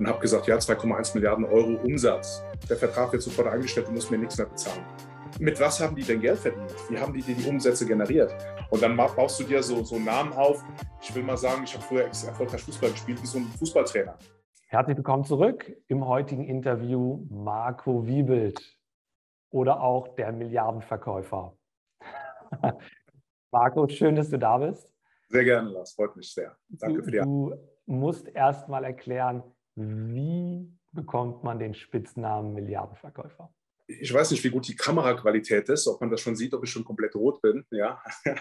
und habe gesagt, ja, 2,1 Milliarden Euro Umsatz. Der Vertrag wird sofort eingestellt, du musst mir nichts mehr bezahlen. Mit was haben die denn Geld verdient? Wie haben die dir die Umsätze generiert? Und dann baust du dir so, so einen Namen auf. Ich will mal sagen, ich habe früher erfolgreich Fußball gespielt, wie so ein Fußballtrainer. Herzlich willkommen zurück im heutigen Interview Marco Wiebelt oder auch der Milliardenverkäufer. Marco, schön, dass du da bist. Sehr gerne, Lars. Freut mich sehr. Danke für die Antwort. Du musst erst mal erklären, wie bekommt man den Spitznamen Milliardenverkäufer? ich weiß nicht, wie gut die Kameraqualität ist, ob man das schon sieht, ob ich schon komplett rot bin. Ja.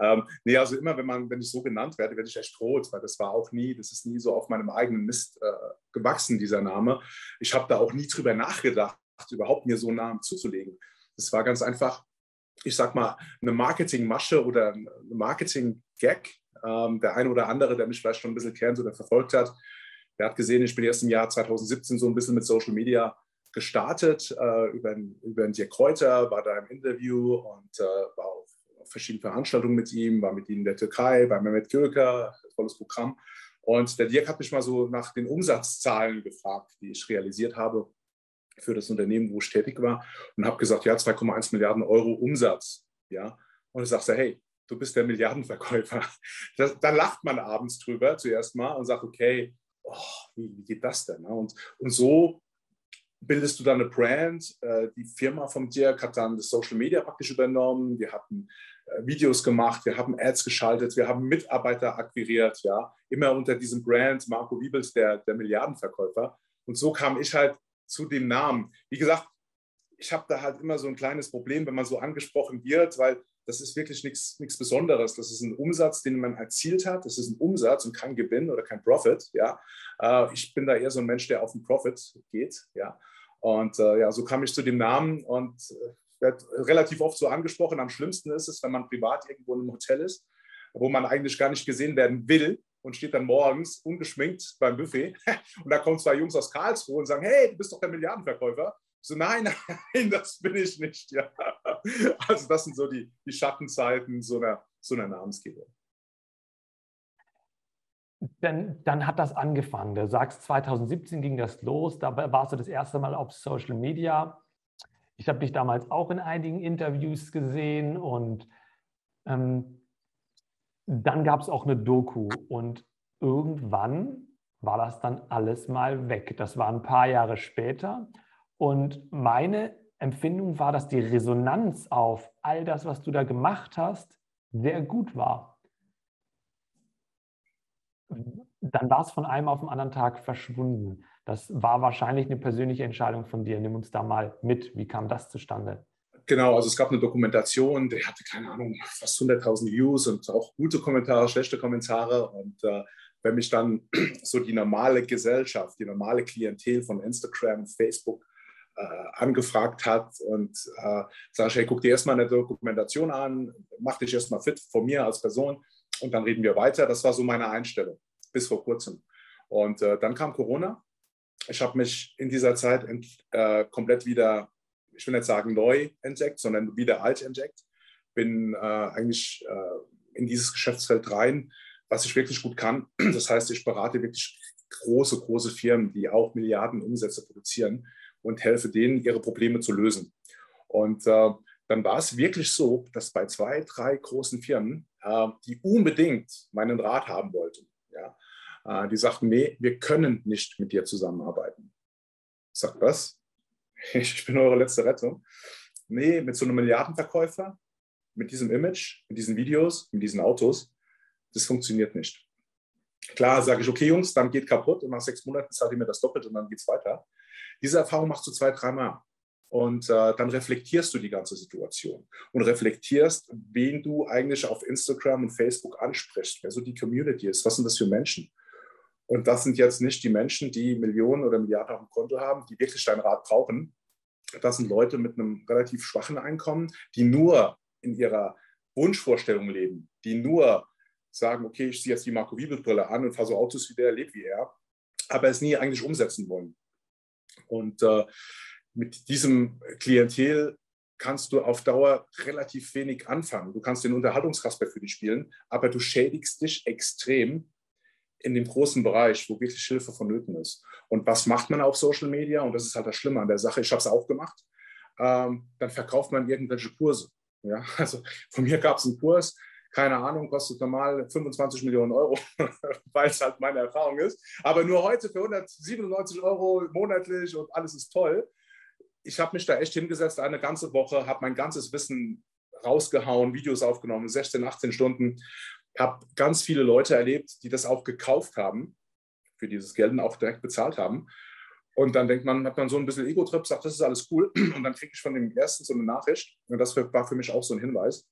ähm, nee, also immer, wenn man, wenn ich so genannt werde, werde ich echt rot, weil das war auch nie, das ist nie so auf meinem eigenen Mist äh, gewachsen, dieser Name. Ich habe da auch nie drüber nachgedacht, überhaupt mir so einen Namen zuzulegen. Das war ganz einfach, ich sag mal, eine Marketingmasche oder ein Marketing-Gag. Ähm, der eine oder andere, der mich vielleicht schon ein bisschen kennt oder verfolgt hat, der hat gesehen, ich bin erst im Jahr 2017 so ein bisschen mit Social Media gestartet äh, über, über den Dirk Kräuter, war da im Interview und äh, war auf, auf, verschiedenen Veranstaltungen mit ihm, war mit ihm in der Türkei, bei Mehmet Göker, tolles Programm. Und der Dirk hat mich mal so nach den Umsatzzahlen gefragt, die ich realisiert habe für das Unternehmen, wo ich tätig war und habe gesagt, ja, 2,1 Milliarden Euro Umsatz. Ja? Und ich sagte, hey, du bist der Milliardenverkäufer. Das, da lacht man abends drüber zuerst mal und sagt, okay, oh, wie, wie, geht das denn? Ne? Und, und so bildest du dann eine Brand. Äh, die Firma von Dirk hat dann das Social Media praktisch übernommen. Wir hatten äh, Videos gemacht, wir haben Ads geschaltet, wir haben Mitarbeiter akquiriert, ja, immer unter diesem Brand Marco Wiebels, der, der Milliardenverkäufer. Und so kam ich halt zu dem Namen. Wie gesagt, ich habe da halt immer so ein kleines Problem, wenn man so angesprochen wird, weil das ist wirklich nichts Besonderes. Das ist ein Umsatz, den man erzielt hat. Das ist ein Umsatz und kein Gewinn oder kein Profit. Ja. Äh, ich bin da eher so ein Mensch, der auf den Profit geht. Ja. Und äh, ja, so kam ich zu dem Namen und äh, werde relativ oft so angesprochen. Am schlimmsten ist es, wenn man privat irgendwo in einem Hotel ist, wo man eigentlich gar nicht gesehen werden will und steht dann morgens ungeschminkt beim Buffet. Und da kommen zwei Jungs aus Karlsruhe und sagen, hey, du bist doch der Milliardenverkäufer. So, nein, nein, das bin ich nicht. Ja. Also das sind so die, die Schattenzeiten so einer, so einer Namensgebung. Dann, dann hat das angefangen. Du sagst, 2017 ging das los. Da warst du das erste Mal auf Social Media. Ich habe dich damals auch in einigen Interviews gesehen und ähm, dann gab es auch eine Doku und irgendwann war das dann alles mal weg. Das war ein paar Jahre später und meine Empfindung war, dass die Resonanz auf all das, was du da gemacht hast, sehr gut war. Dann war es von einem auf den anderen Tag verschwunden. Das war wahrscheinlich eine persönliche Entscheidung von dir. Nimm uns da mal mit. Wie kam das zustande? Genau, also es gab eine Dokumentation, die hatte, keine Ahnung, fast 100.000 Views und auch gute Kommentare, schlechte Kommentare. Und äh, wenn mich dann so die normale Gesellschaft, die normale Klientel von Instagram, Facebook angefragt hat und äh, sage, hey, guck dir erstmal eine Dokumentation an, mach dich erstmal fit von mir als Person und dann reden wir weiter. Das war so meine Einstellung bis vor kurzem. Und äh, dann kam Corona. Ich habe mich in dieser Zeit äh, komplett wieder, ich will nicht sagen neu entdeckt, sondern wieder alt entdeckt. Bin äh, eigentlich äh, in dieses Geschäftsfeld rein, was ich wirklich gut kann. Das heißt, ich berate wirklich große, große Firmen, die auch Milliarden Umsätze produzieren und helfe denen, ihre Probleme zu lösen. Und äh, dann war es wirklich so, dass bei zwei, drei großen Firmen, äh, die unbedingt meinen Rat haben wollten, ja, äh, die sagten, nee, wir können nicht mit dir zusammenarbeiten. Sage, was? Ich bin eure letzte Rettung. Nee, mit so einem Milliardenverkäufer, mit diesem Image, mit diesen Videos, mit diesen Autos, das funktioniert nicht. Klar, sage ich, okay, Jungs, dann geht kaputt und nach sechs Monaten zahlt ihr mir das doppelt und dann geht es weiter. Diese Erfahrung machst du zwei, dreimal. Und äh, dann reflektierst du die ganze Situation und reflektierst, wen du eigentlich auf Instagram und Facebook ansprichst, wer so die Community ist, was sind das für Menschen. Und das sind jetzt nicht die Menschen, die Millionen oder Milliarden auf dem Konto haben, die wirklich dein Rat brauchen. Das sind Leute mit einem relativ schwachen Einkommen, die nur in ihrer Wunschvorstellung leben, die nur sagen, okay, ich ziehe jetzt die Marco Wiebel-Brille an und fahre so Autos wie der, lebe wie er, aber es nie eigentlich umsetzen wollen. Und äh, mit diesem Klientel kannst du auf Dauer relativ wenig anfangen. Du kannst den Unterhaltungskasper für dich spielen, aber du schädigst dich extrem, in dem großen Bereich, wo wirklich Hilfe vonnöten ist. Und was macht man auf Social Media? Und das ist halt das Schlimme an der Sache. Ich habe es auch gemacht. Ähm, dann verkauft man irgendwelche Kurse. Ja? Also von mir gab es einen Kurs, keine Ahnung, kostet normal 25 Millionen Euro, weil es halt meine Erfahrung ist. Aber nur heute für 197 Euro monatlich und alles ist toll. Ich habe mich da echt hingesetzt, eine ganze Woche, habe mein ganzes Wissen rausgehauen, Videos aufgenommen, 16, 18 Stunden. Habe ganz viele Leute erlebt, die das auch gekauft haben, für dieses Geld auch direkt bezahlt haben. Und dann denkt man, hat man so ein bisschen Ego-Trip, sagt, das ist alles cool. Und dann kriege ich von dem ersten so eine Nachricht. Und das war für mich auch so ein Hinweis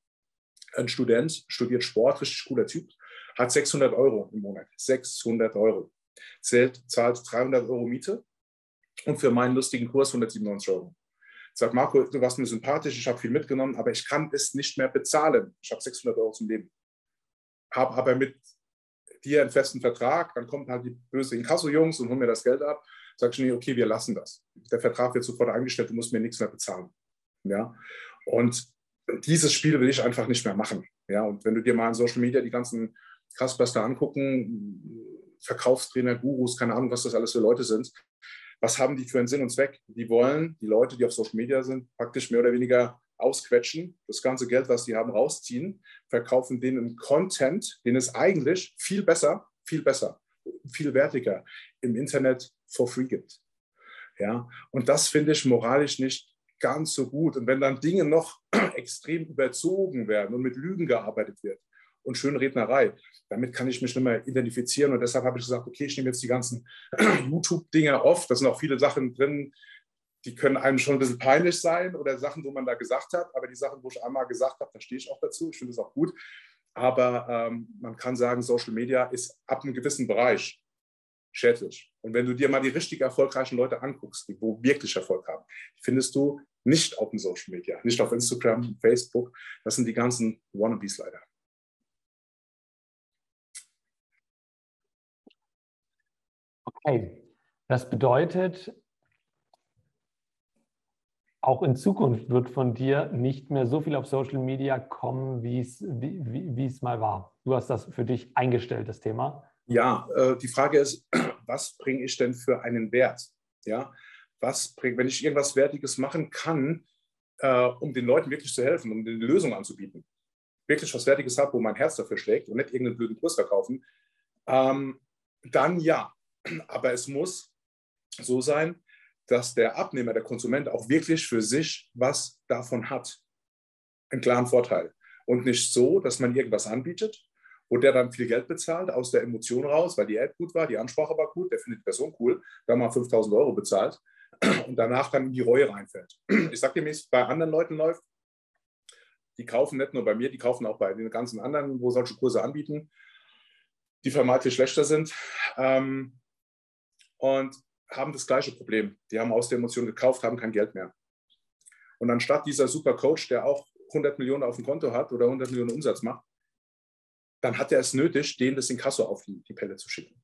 ein Student, studiert Sport, richtig cooler Typ, hat 600 Euro im Monat. 600 Euro. Zählt, zahlt 300 Euro Miete und für meinen lustigen Kurs 197 Euro. Sagt Marco, du warst mir sympathisch, ich habe viel mitgenommen, aber ich kann es nicht mehr bezahlen. Ich habe 600 Euro zum Leben. Habe aber mit dir einen festen Vertrag, dann kommt halt die böse Inkasso-Jungs und holen mir das Geld ab. Sag ich, nee, okay, wir lassen das. Der Vertrag wird sofort eingestellt, du musst mir nichts mehr bezahlen. Ja? Und dieses Spiel will ich einfach nicht mehr machen. Ja, und wenn du dir mal in Social Media die ganzen Krassbuster angucken, Verkaufstrainer, Gurus, keine Ahnung, was das alles für Leute sind, was haben die für einen Sinn und Zweck? Die wollen die Leute, die auf Social Media sind, praktisch mehr oder weniger ausquetschen, das ganze Geld, was die haben, rausziehen, verkaufen denen Content, den es eigentlich viel besser, viel besser, viel wertiger im Internet for free gibt. Ja, und das finde ich moralisch nicht ganz so gut. Und wenn dann Dinge noch extrem überzogen werden und mit Lügen gearbeitet wird und Schönrednerei, damit kann ich mich nicht mehr identifizieren. Und deshalb habe ich gesagt, okay, ich nehme jetzt die ganzen YouTube-Dinge auf. Da sind auch viele Sachen drin, die können einem schon ein bisschen peinlich sein oder Sachen, wo man da gesagt hat. Aber die Sachen, wo ich einmal gesagt habe, da stehe ich auch dazu. Ich finde es auch gut. Aber ähm, man kann sagen, Social Media ist ab einem gewissen Bereich schädlich. Und wenn du dir mal die richtig erfolgreichen Leute anguckst, die wo wirklich Erfolg haben, findest du nicht auf den Social Media, nicht auf Instagram, Facebook. Das sind die ganzen Wannabes leider. Okay, das bedeutet, auch in Zukunft wird von dir nicht mehr so viel auf Social Media kommen, wie wie, wie es mal war. Du hast das für dich eingestellt, das Thema. Ja, äh, die Frage ist, was bringe ich denn für einen Wert? Ja, was bringt, wenn ich irgendwas Wertiges machen kann, äh, um den Leuten wirklich zu helfen, um eine Lösung anzubieten, wirklich was Wertiges habe, wo mein Herz dafür schlägt und nicht irgendeinen blöden Kurs verkaufen, ähm, dann ja. Aber es muss so sein, dass der Abnehmer, der Konsument auch wirklich für sich was davon hat. Einen klaren Vorteil. Und nicht so, dass man irgendwas anbietet und der dann viel Geld bezahlt aus der Emotion raus, weil die App gut war, die Ansprache war gut, der findet die Person cool, da mal 5000 Euro bezahlt und danach dann in die Reue reinfällt. Ich sage dir, wie es bei anderen Leuten läuft. Die kaufen nicht nur bei mir, die kaufen auch bei den ganzen anderen, wo solche Kurse anbieten, die vermeintlich schlechter sind ähm, und haben das gleiche Problem. Die haben aus der Emotion gekauft, haben kein Geld mehr. Und anstatt dieser super Coach, der auch 100 Millionen auf dem Konto hat oder 100 Millionen Umsatz macht, dann hat er es nötig, denen das in Kasso auf die, die Pelle zu schicken.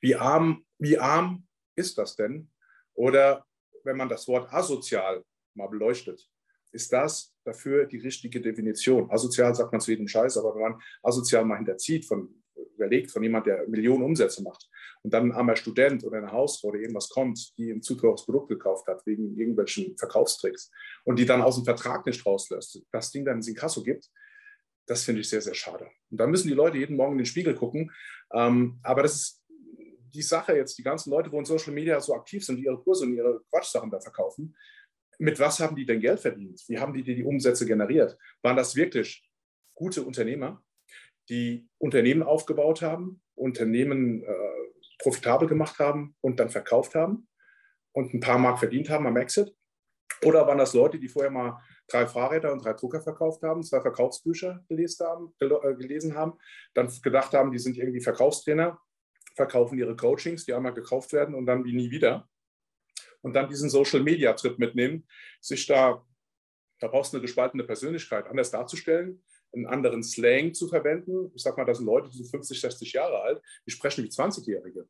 Wie arm, wie arm ist das denn? Oder wenn man das Wort asozial mal beleuchtet, ist das dafür die richtige Definition? Asozial sagt man zu jedem Scheiß, aber wenn man asozial mal hinterzieht, von, überlegt von jemand, der Millionen Umsätze macht und dann ein armer Student oder eine Hausfrau, der irgendwas kommt, die ein zu teures Produkt gekauft hat, wegen irgendwelchen Verkaufstricks und die dann aus dem Vertrag nicht rauslässt, das Ding dann ins Inkasso gibt, das finde ich sehr, sehr schade. Und da müssen die Leute jeden Morgen in den Spiegel gucken. Ähm, aber das ist die Sache jetzt, die ganzen Leute, wo in Social Media so aktiv sind, die ihre Kurse und ihre Quatschsachen da verkaufen, mit was haben die denn Geld verdient? Wie haben die die Umsätze generiert? Waren das wirklich gute Unternehmer, die Unternehmen aufgebaut haben, Unternehmen äh, profitabel gemacht haben und dann verkauft haben und ein paar Mark verdient haben am Exit? Oder waren das Leute, die vorher mal drei Fahrräder und drei Drucker verkauft haben, zwei Verkaufsbücher gelesen haben, äh, gelesen haben, dann gedacht haben, die sind irgendwie Verkaufstrainer, verkaufen ihre Coachings, die einmal gekauft werden und dann wie nie wieder. Und dann diesen Social-Media-Trip mitnehmen, sich da, da brauchst du eine gespaltene Persönlichkeit, anders darzustellen, einen anderen Slang zu verwenden. Ich sag mal, das sind Leute, die sind 50, 60 Jahre alt, die sprechen wie 20-Jährige.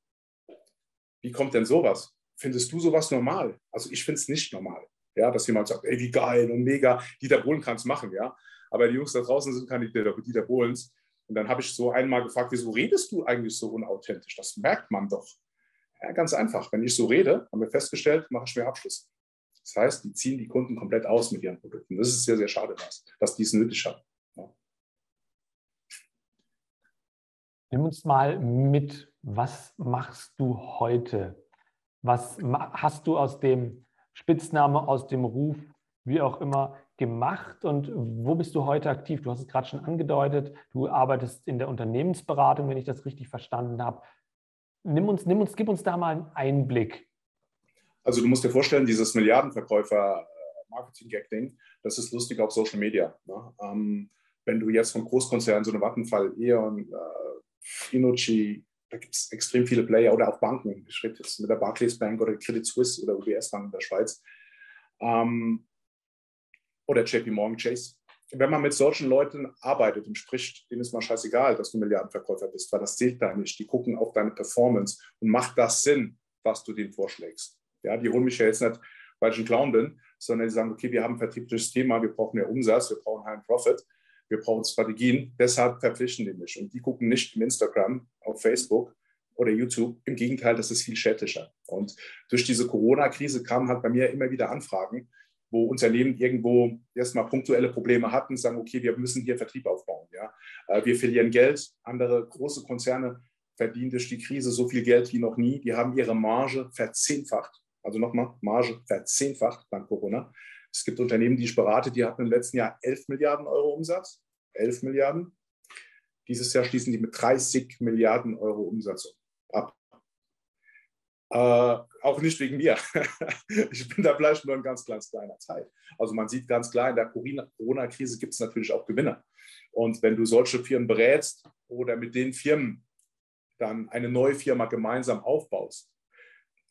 Wie kommt denn sowas? Findest du sowas normal? Also ich finde es nicht normal. Ja, dass jemand sagt, ey, wie geil und mega, Dieter Bohlen kann es machen, ja. Aber die Jungs da draußen sind keine Dieter, Bohlens. Und dann habe ich so einmal gefragt, wieso redest du eigentlich so unauthentisch? Das merkt man doch. Ja, ganz einfach. Wenn ich so rede, haben wir festgestellt, mache ich mehr Abschluss. Das heißt, die ziehen die Kunden komplett aus mit ihren Produkten. Das ist sehr, sehr schade, dass, dass die es nötig haben. Ja. Nimm uns mal mit, was machst du heute? Was hast du aus dem Spitzname, aus dem Ruf, wie auch immer, gemacht und wo bist du heute aktiv? Du hast es gerade schon angedeutet, du arbeitest in der Unternehmensberatung, wenn ich das richtig verstanden habe. Nimm uns, nimm uns, gib uns da mal einen Einblick. Also du musst dir vorstellen, dieses Milliardenverkäufer-Marketing-Gag-Ding, das ist lustig auf Social Media. Ne? Ähm, wenn du jetzt vom Großkonzern, so eine Vattenfall, E.ON, äh, Inochi, da gibt es extrem viele Player oder auch Banken. Ich rede jetzt mit der Barclays Bank oder Credit Suisse oder UBS Bank in der Schweiz. Ähm, oder JP Morgan Chase. Wenn man mit solchen Leuten arbeitet und spricht, denen ist mal scheißegal, dass du Milliardenverkäufer bist, weil das zählt da nicht. Die gucken auf deine Performance und macht das Sinn, was du denen vorschlägst. Ja, die holen mich ja jetzt nicht, weil ich ein Clown bin, sondern die sagen, okay, wir haben ein vertriebliches Thema, wir brauchen mehr Umsatz, wir brauchen einen Profit, wir brauchen Strategien, deshalb verpflichten die mich. Und die gucken nicht in Instagram, auf Facebook oder YouTube. Im Gegenteil, das ist viel schädlicher. Und durch diese Corona-Krise kamen halt bei mir immer wieder Anfragen, wo Unternehmen irgendwo erstmal punktuelle Probleme hatten, sagen, okay, wir müssen hier Vertrieb aufbauen. Ja? Äh, wir verlieren Geld. Andere große Konzerne verdienen durch die Krise so viel Geld wie noch nie. Die haben ihre Marge verzehnfacht. Also nochmal, Marge verzehnfacht dank Corona. Es gibt Unternehmen, die ich berate, die hatten im letzten Jahr 11 Milliarden Euro Umsatz. 11 Milliarden. Dieses Jahr schließen die mit 30 Milliarden Euro Umsatz ab. Äh, auch nicht wegen mir. ich bin da vielleicht nur ein ganz, ganz kleiner Teil. Also man sieht ganz klar, in der Corona-Krise gibt es natürlich auch Gewinner. Und wenn du solche Firmen berätst oder mit den Firmen dann eine neue Firma gemeinsam aufbaust,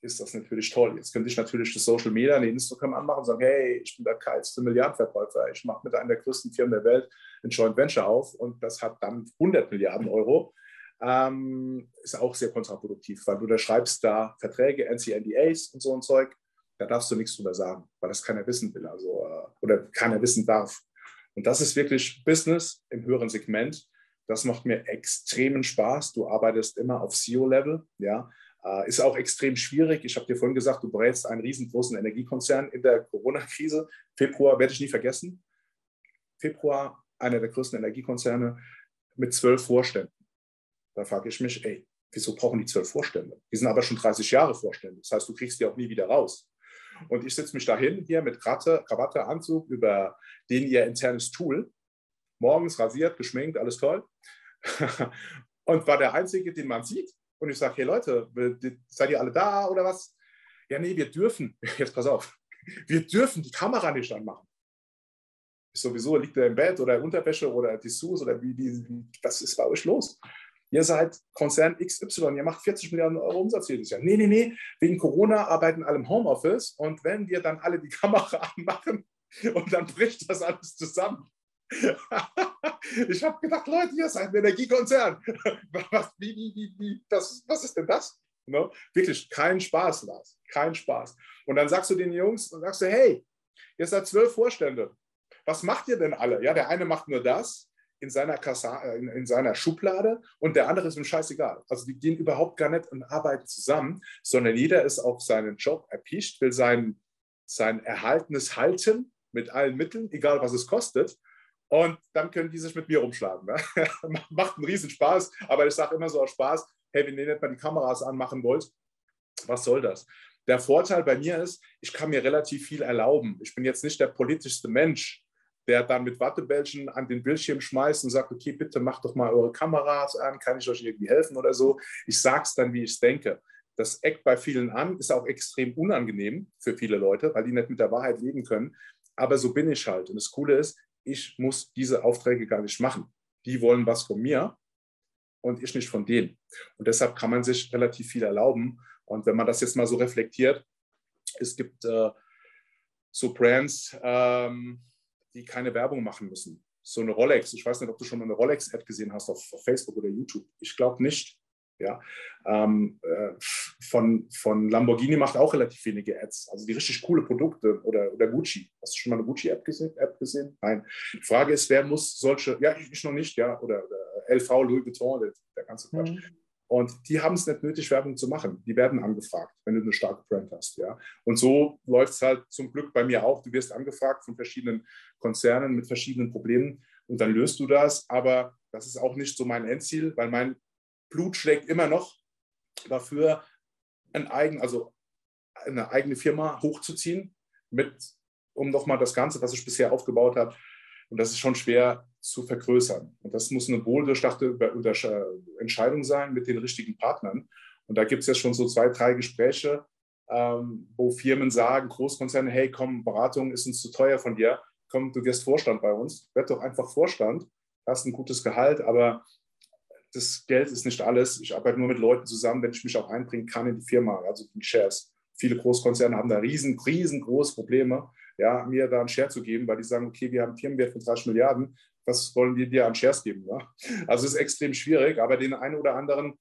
ist das natürlich toll. Jetzt könnte ich natürlich das Social Media, eine Instagram anmachen und sagen, hey, ich bin der geilste Milliardenverkäufer, ich mache mit einer der größten Firmen der Welt ein Joint Venture auf und das hat dann 100 Milliarden Euro ähm, ist auch sehr kontraproduktiv, weil du da schreibst da Verträge, NCNDAs und so ein Zeug, da darfst du nichts drüber sagen, weil das keiner wissen will, also äh, oder keiner wissen darf. Und das ist wirklich Business im höheren Segment. Das macht mir extremen Spaß. Du arbeitest immer auf CEO-Level, ja. Äh, ist auch extrem schwierig. Ich habe dir vorhin gesagt, du berätst einen riesengroßen Energiekonzern in der Corona-Krise. Februar werde ich nie vergessen. Februar, einer der größten Energiekonzerne mit zwölf Vorständen. Da frage ich mich, ey, wieso brauchen die zwölf Vorstände? Die sind aber schon 30 Jahre Vorstände. Das heißt, du kriegst die auch nie wieder raus. Und ich setze mich dahin hier mit Kratte, Krawatte, Anzug über den ihr internes Tool. Morgens rasiert, geschminkt, alles toll. und war der Einzige, den man sieht. Und ich sage, hey Leute, seid ihr alle da oder was? Ja, nee, wir dürfen, jetzt pass auf, wir dürfen die Kamera nicht anmachen. Sowieso liegt er im Bett oder Unterwäsche oder Dessous oder wie, wie, was ist bei euch los? Ihr seid Konzern XY, ihr macht 40 Milliarden Euro Umsatz jedes Jahr. Nee, nee, nee, wegen Corona arbeiten alle im Homeoffice und wenn wir dann alle die Kamera anmachen und dann bricht das alles zusammen. ich habe gedacht, Leute, ihr seid ein Energiekonzern. Was, wie, wie, wie, das, was ist denn das? No? Wirklich kein Spaß, Lars. Kein Spaß. Und dann sagst du den Jungs und sagst du, hey, ihr seid zwölf Vorstände. Was macht ihr denn alle? Ja, der eine macht nur das, in seiner, Kassa, äh, in, in, seiner Schublade und der andere ist ihm scheißegal. Also die gehen überhaupt gar nicht und arbeiten zusammen, sondern jeder ist auf seinen Job erpicht, will sein, sein Erhaltenes halten mit allen Mitteln, egal was es kostet. Und dann können die sich mit mir rumschlagen. Ne? Macht einen Riesenspaß, aber ich sage immer so aus Spaß, hey, wenn ihr nicht mal die Kameras anmachen wollt, was soll das? Der Vorteil bei mir ist, ich kann mir relativ viel erlauben. Ich bin jetzt nicht der politischste Mensch, der dann mit Wattebällchen an den Bildschirm schmeißt und sagt, okay, bitte macht doch mal eure Kameras an, kann ich euch irgendwie helfen oder so. Ich sage es dann, wie ich es denke. Das eckt bei vielen an, ist auch extrem unangenehm für viele Leute, weil die nicht mit der Wahrheit leben können. Aber so bin ich halt. Und das Coole ist, ich muss diese Aufträge gar nicht machen. Die wollen was von mir und ich nicht von denen. Und deshalb kann man sich relativ viel erlauben. Und wenn man das jetzt mal so reflektiert, es gibt äh, so Brands, ähm, die keine Werbung machen müssen. So eine Rolex, ich weiß nicht, ob du schon mal eine Rolex-Ad gesehen hast auf, auf, Facebook oder YouTube. Ich glaube nicht. Ja, ähm, äh, von, von Lamborghini macht auch relativ wenige Ads, also die richtig coole Produkte oder, oder Gucci. Hast du schon mal eine Gucci-App gesehen, App gesehen? Nein. Die Frage ist, wer muss solche, ja, ich noch nicht, ja, oder, oder LV, Louis Vuitton, der ganze Quatsch. Mhm. Und die haben es nicht nötig, Werbung zu machen. Die werden angefragt, wenn du eine starke Brand hast. Ja? Und so läuft es halt zum Glück bei mir auch. Du wirst angefragt von verschiedenen Konzernen mit verschiedenen Problemen und dann löst du das. Aber das ist auch nicht so mein Endziel, weil mein Blut schlägt immer noch dafür, ein eigen, also eine eigene Firma hochzuziehen, mit, um nochmal das Ganze, was ich bisher aufgebaut habe. Und das ist schon schwer zu vergrößern. Und das muss eine wohldurchdachte Entscheidung sein mit den richtigen Partnern. Und da gibt es jetzt schon so zwei, drei Gespräche, ähm, wo Firmen sagen, Großkonzerne, hey, komm, Beratung ist uns zu teuer von dir. Komm, du wirst Vorstand bei uns. Werd doch einfach Vorstand. Hast ein gutes Gehalt, aber das Geld ist nicht alles. Ich arbeite nur mit Leuten zusammen, wenn ich mich auch einbringen kann in die Firma, also die Shares. Viele Großkonzerne haben da riesen, riesengroße Probleme, ja, mir da einen Share zu geben, weil die sagen, okay, wir haben einen Firmenwert von 30 Milliarden, was wollen wir dir an Shares geben? Ja? Also es ist extrem schwierig, aber den einen oder anderen,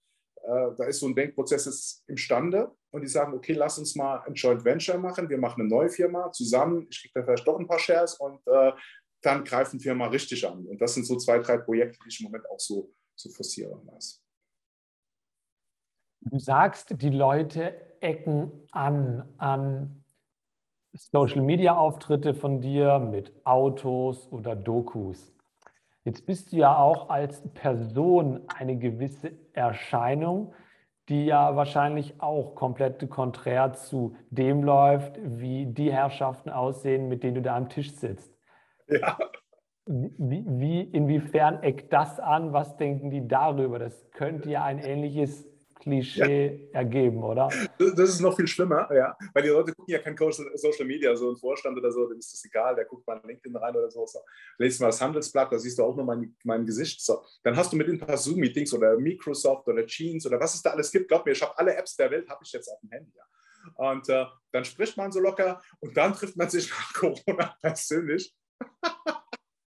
äh, da ist so ein Denkprozess imstande und die sagen, okay, lass uns mal ein Joint Venture machen, wir machen eine neue Firma zusammen, ich kriege da vielleicht doch ein paar Shares und äh, dann greifen wir mal richtig an. Und das sind so zwei, drei Projekte, die ich im Moment auch so, so forcieren lasse. Du sagst, die Leute ecken an, an Social-Media-Auftritte von dir mit Autos oder Dokus. Jetzt bist du ja auch als Person eine gewisse Erscheinung, die ja wahrscheinlich auch komplett konträr zu dem läuft, wie die Herrschaften aussehen, mit denen du da am Tisch sitzt. Ja. Wie, wie, inwiefern eckt das an? Was denken die darüber? Das könnte ja ein ähnliches Klischee ja. ergeben, oder? Das ist noch viel schlimmer, ja. Weil die Leute gucken ja kein Social Media, so ein Vorstand oder so, dem ist das egal, der guckt mal in LinkedIn rein oder so. so. Lest mal das Handelsblatt, da siehst du auch nur mein, mein Gesicht. So. Dann hast du mit ein paar Zoom-Meetings oder Microsoft oder Jeans oder was es da alles gibt. Glaub mir, ich habe alle Apps der Welt, habe ich jetzt auf dem Handy. Ja. Und äh, dann spricht man so locker und dann trifft man sich nach Corona persönlich.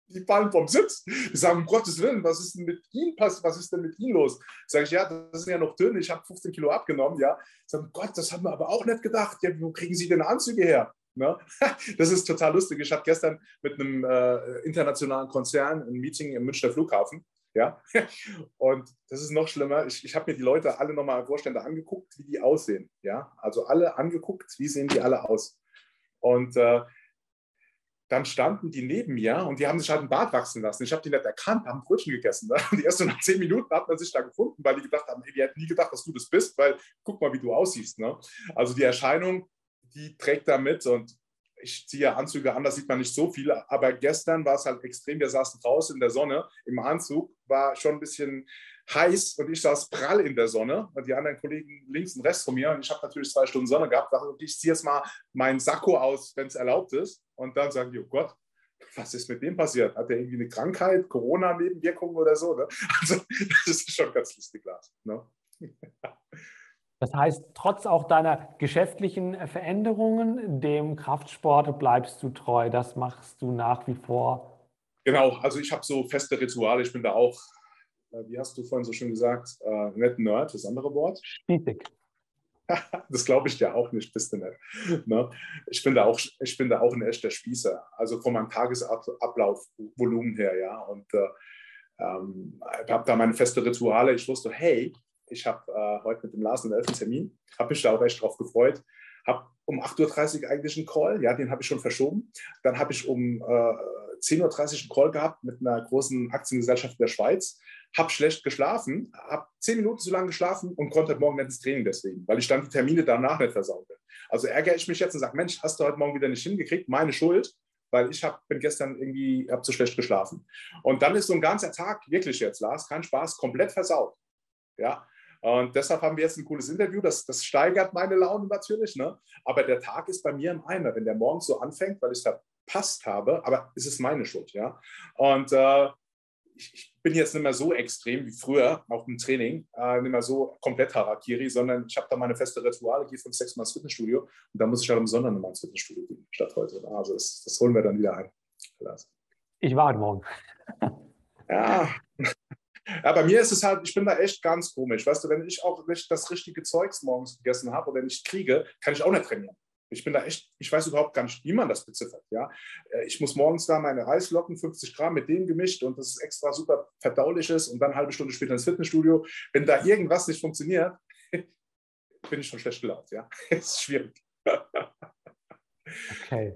die fallen vom Sitz. Die sagen, um Gottes Willen, was ist denn mit Ihnen passiert? Was ist denn mit Ihnen los? Sage ich, ja, das sind ja noch dünn, ich habe 15 Kilo abgenommen, ja. Sagen, Gott, das haben wir aber auch nicht gedacht. Ja, wo kriegen Sie denn Anzüge her? Ne? Das ist total lustig. Ich hatte gestern mit einem äh, internationalen Konzern ein Meeting im Münchner Flughafen. Ja? Und das ist noch schlimmer. Ich, ich habe mir die Leute alle nochmal Vorstände angeguckt, wie die aussehen. Ja? Also alle angeguckt, wie sehen die alle aus. Und äh, dann standen die neben mir und die haben sich halt einen Bart wachsen lassen. Ich habe die nicht erkannt, haben Brötchen gegessen. Ne? Und erst so nach zehn Minuten hat man sich da gefunden, weil die gedacht haben, ey, die hätten nie gedacht, dass du das bist, weil guck mal, wie du aussiehst. Ne? Also die Erscheinung, die trägt da mit und ich ziehe Anzüge an, da sieht man nicht so viel, aber gestern war es halt extrem. Wir saßen draußen in der Sonne im Anzug, war schon ein bisschen heiß und ich saß prall in der Sonne und die anderen Kollegen links und rechts von mir und ich habe natürlich zwei Stunden Sonne gehabt, dachte, ich ziehe jetzt mal meinen Sakko aus, wenn es erlaubt ist und dann sagen die, oh Gott, was ist mit dem passiert? Hat er irgendwie eine Krankheit, Corona-Nebenwirkungen oder so? Ne? Also das ist schon ganz lustig, Lars. Ne? Das heißt, trotz auch deiner geschäftlichen Veränderungen, dem Kraftsport bleibst du treu. Das machst du nach wie vor. Genau, also ich habe so feste Rituale. Ich bin da auch äh, wie hast du vorhin so schön gesagt, äh, nicht Nerd, das andere Wort? Spießig. das glaube ich dir auch nicht, bist du nicht. Ne? Ich, bin da auch, ich bin da auch ein echter Spießer, also von meinem Tagesablaufvolumen her, ja. Und äh, ähm, habe da meine feste Rituale. Ich wusste, hey, ich habe äh, heute mit dem Lars einen elften Termin, habe mich da auch echt drauf gefreut. Habe um 8.30 Uhr eigentlich einen Call, ja, den habe ich schon verschoben. Dann habe ich um äh, 10.30 Uhr einen Call gehabt mit einer großen Aktiengesellschaft der Schweiz, habe schlecht geschlafen, habe zehn Minuten zu lange geschlafen und konnte heute Morgen nicht ins Training deswegen, weil ich dann die Termine danach nicht versaut bin. Also ärgere ich mich jetzt und sage, Mensch, hast du heute Morgen wieder nicht hingekriegt, meine Schuld, weil ich hab, bin gestern irgendwie, habe zu schlecht geschlafen. Und dann ist so ein ganzer Tag, wirklich jetzt, Lars, kein Spaß, komplett versaut. Ja, und deshalb haben wir jetzt ein cooles Interview. Das, das steigert meine Laune natürlich. Ne? Aber der Tag ist bei mir im Eimer. Wenn der morgens so anfängt, weil ich es verpasst habe, aber es ist meine Schuld. Ja? Und äh, ich, ich, bin jetzt nicht mehr so extrem wie früher, auch im Training, äh, nicht mehr so komplett Harakiri, sondern ich habe da meine feste Rituale, gehe fünf, sechs Mal ins Fitnessstudio und dann muss ich halt am Sonntag nochmal ins Fitnessstudio gehen, statt heute. Also das, das holen wir dann wieder ein. Ich war heute Morgen. ja. Ja, bei mir ist es halt, ich bin da echt ganz komisch. Weißt du, wenn ich auch nicht das richtige Zeugs morgens gegessen habe oder nicht kriege, kann ich auch nicht trainieren. Ich bin da echt, ich weiß überhaupt gar nicht, wie man das beziffert. Ja? Äh, ich muss morgens da meine Reislocken, 50 Gramm mit dem gemischt und das ist extra super verdaulich ist und dann eine halbe Stunde später ins Fitnessstudio. Wenn da irgendwas nicht funktioniert, bin ich schon schlecht gelaunt. Ja? Das ist schwierig. okay,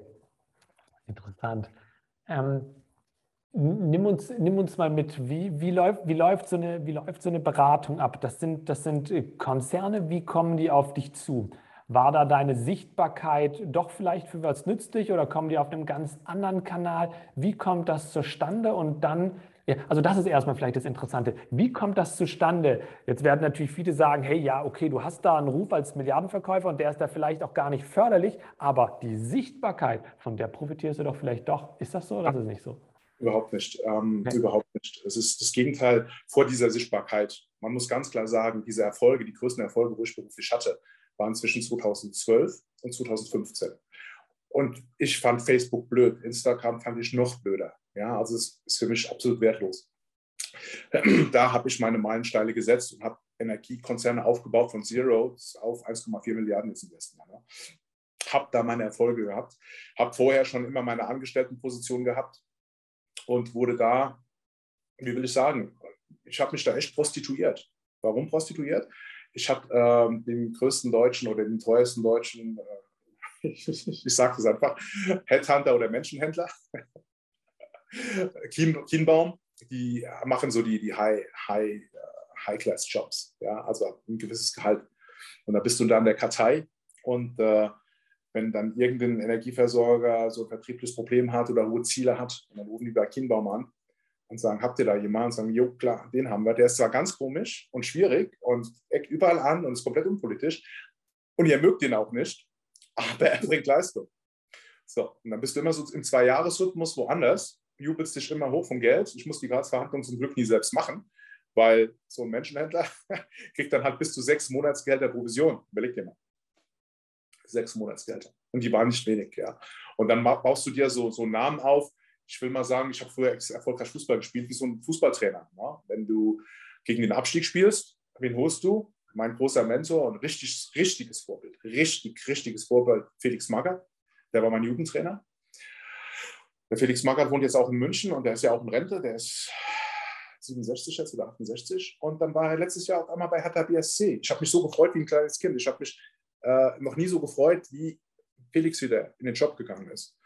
interessant. Ähm, Nimm uns, nimm uns mal mit, wie, wie, läuft, wie, läuft so eine, wie läuft so eine Beratung ab? Das sind, das sind äh, Konzerne, wie kommen die auf dich zu? War da deine Sichtbarkeit doch vielleicht für was nützlich oder kommen die auf einem ganz anderen Kanal? Wie kommt das zustande? Und dann, ja, also das ist erstmal vielleicht das Interessante. Wie kommt das zustande? Jetzt werden natürlich viele sagen, hey, ja, okay, du hast da einen Ruf als Milliardenverkäufer und der ist da vielleicht auch gar nicht förderlich, aber die Sichtbarkeit, von der profitierst du doch vielleicht doch. Ist das so oder ist es nicht so? Überhaupt nicht. Ähm, okay. Überhaupt nicht. Es ist das Gegenteil vor dieser Sichtbarkeit. Man muss ganz klar sagen, diese Erfolge, die größten Erfolge, wo ich beruflich hatte, waren zwischen 2012 und 2015. Und ich fand Facebook blöd. Instagram fand ich noch blöder. Ja, also es ist für mich absolut wertlos. Da habe ich meine Meilensteine gesetzt und habe Energiekonzerne aufgebaut von Zero auf 1,4 Milliarden jetzt im letzten Jahr. Ne? Habe da meine Erfolge gehabt. Habe vorher schon immer meine Angestelltenposition gehabt und wurde da, wie will ich sagen, ich habe mich da echt prostituiert. Warum prostituiert? Ich habe ähm, den größten Deutschen oder den teuersten Deutschen, äh, ich, sage das einfach, Headhunter oder Menschenhändler, Kien, Kienbaum, die machen so die, die High, High, äh, High-Class-Jobs, ja, also ein gewisses Gehalt. Und da bist du dann der Kartei und äh, wenn dann irgendein Energieversorger so ein vertriebliches Problem hat oder hohe Ziele hat, und dann rufen die bei Kienbaum an und sagen, habt ihr da jemanden? Und sagen, jo, klar, den haben wir. Der ist zwar ganz komisch und schwierig und eckt überall an und ist komplett unpolitisch. Und ihr mögt ihn auch nicht, aber er bringt Leistung. So, und dann bist du immer so im Zwei-Jahres-Rhythmus woanders, jubelst dich immer hoch vom Geld. Ich muss die Gradsverhandlungen zum Glück nie selbst machen, weil so ein Menschenhändler kriegt dann halt bis zu sechs Monatsgelder Provision. Überleg dir mal sechs Monatsgelder. Und die waren nicht wenig, ja. Und dann baust du dir so, so Namen auf. Ich will mal sagen, ich habe früher erfolgreich Fußball gespielt, wie so ein Fußballtrainer. Ja? Wenn du gegen den Abstieg spielst, wen holst du? Mein großer Mentor und richtig, richtiges Vorbild, richtig, richtiges Vorbild, Felix Magath. Der war mein Jugendtrainer. Der Felix Magath wohnt jetzt auch in München und der ist ja auch in Rente. Der ist 67 jetzt oder 68. Und dann war er letztes Jahr auf einmal bei Hertha BSC. Ich habe mich so gefreut wie ein kleines Kind. Ich habe mich äh, noch nie so gefreut, wie Felix wieder in den Job gegangen ist.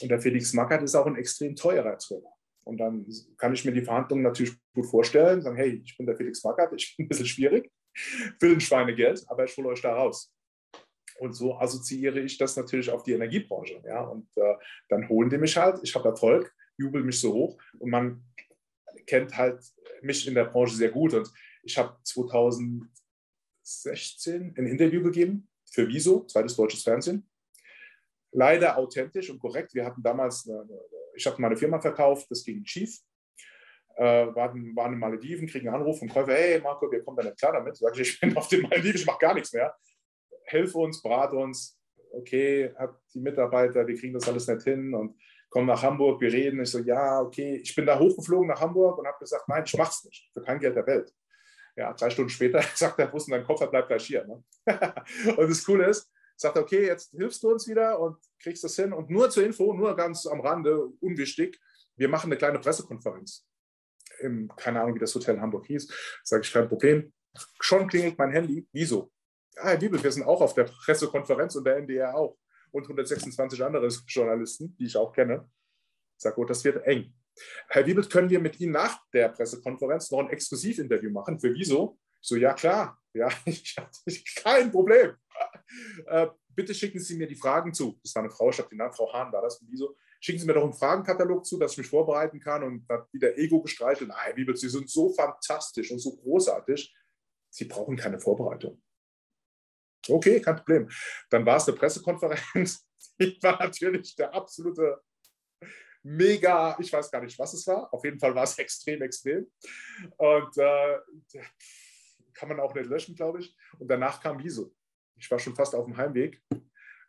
Und der Felix Mackert ist auch ein extrem teurer Trainer. Und dann kann ich mir die Verhandlungen natürlich gut vorstellen, sagen, hey, ich bin der Felix Mackert, ich bin ein bisschen schwierig, will ein Schweinegeld, aber ich hole euch da raus. Und so assoziiere ich das natürlich auf die Energiebranche. Ja? Und äh, dann holen die mich halt, ich habe Erfolg, jubel mich so hoch und man kennt halt mich in der Branche sehr gut. Und ich habe 2016 ein Interview gegeben für Wieso, zweites deutsches Fernsehen. Leider authentisch und korrekt. Wir hatten damals, eine, ich habe meine Firma verkauft, das ging schief. Äh, waren, waren in Malediven, kriegen einen Anruf vom Käufer, hey Marco, wir kommen da nicht klar damit. Sag ich, ich bin auf den Malediven, ich mache gar nichts mehr. Hilf uns, berat uns. Okay, hat die Mitarbeiter, wir kriegen das alles nicht hin und kommen nach Hamburg, wir reden. Ich so, ja, okay. Ich bin da hochgeflogen nach Hamburg und habe gesagt, nein, ich mache es nicht, für kein Geld der Welt. Ja, drei Stunden später sagt er, ist denn dein Koffer, bleib gleich hier. Ne? und das Coole ist, sagt er, okay, jetzt hilfst du uns wieder und kriegst das hin. Und nur zur Info, nur ganz am Rande, unwichtig, wir machen eine kleine Pressekonferenz. Im, keine Ahnung, wie das Hotel in Hamburg hieß. Sage ich, kein Problem. Schon klingelt mein Handy. Wieso? Ah, Herr Wiebel, wir sind auch auf der Pressekonferenz und der NDR auch. Und 126 andere Journalisten, die ich auch kenne. Sage, oh, das wird eng. Herr Wiebelt, können wir mit Ihnen nach der Pressekonferenz noch ein Exklusivinterview machen? Für wieso? So, ja klar, ja, ich habe kein Problem. Äh, bitte schicken Sie mir die Fragen zu. Das war eine Frau, ich habe den Namen, Frau Hahn war das, wieso? Schicken Sie mir doch einen Fragenkatalog zu, dass ich mich vorbereiten kann und dann wieder Ego gestreichelt. Nein, Herr Wiebelt, Sie sind so fantastisch und so großartig. Sie brauchen keine Vorbereitung. Okay, kein Problem. Dann war es eine Pressekonferenz. Ich war natürlich der absolute mega, ich weiß gar nicht, was es war. Auf jeden Fall war es extrem, extrem. Und äh, kann man auch nicht löschen, glaube ich. Und danach kam Wieso. Ich war schon fast auf dem Heimweg.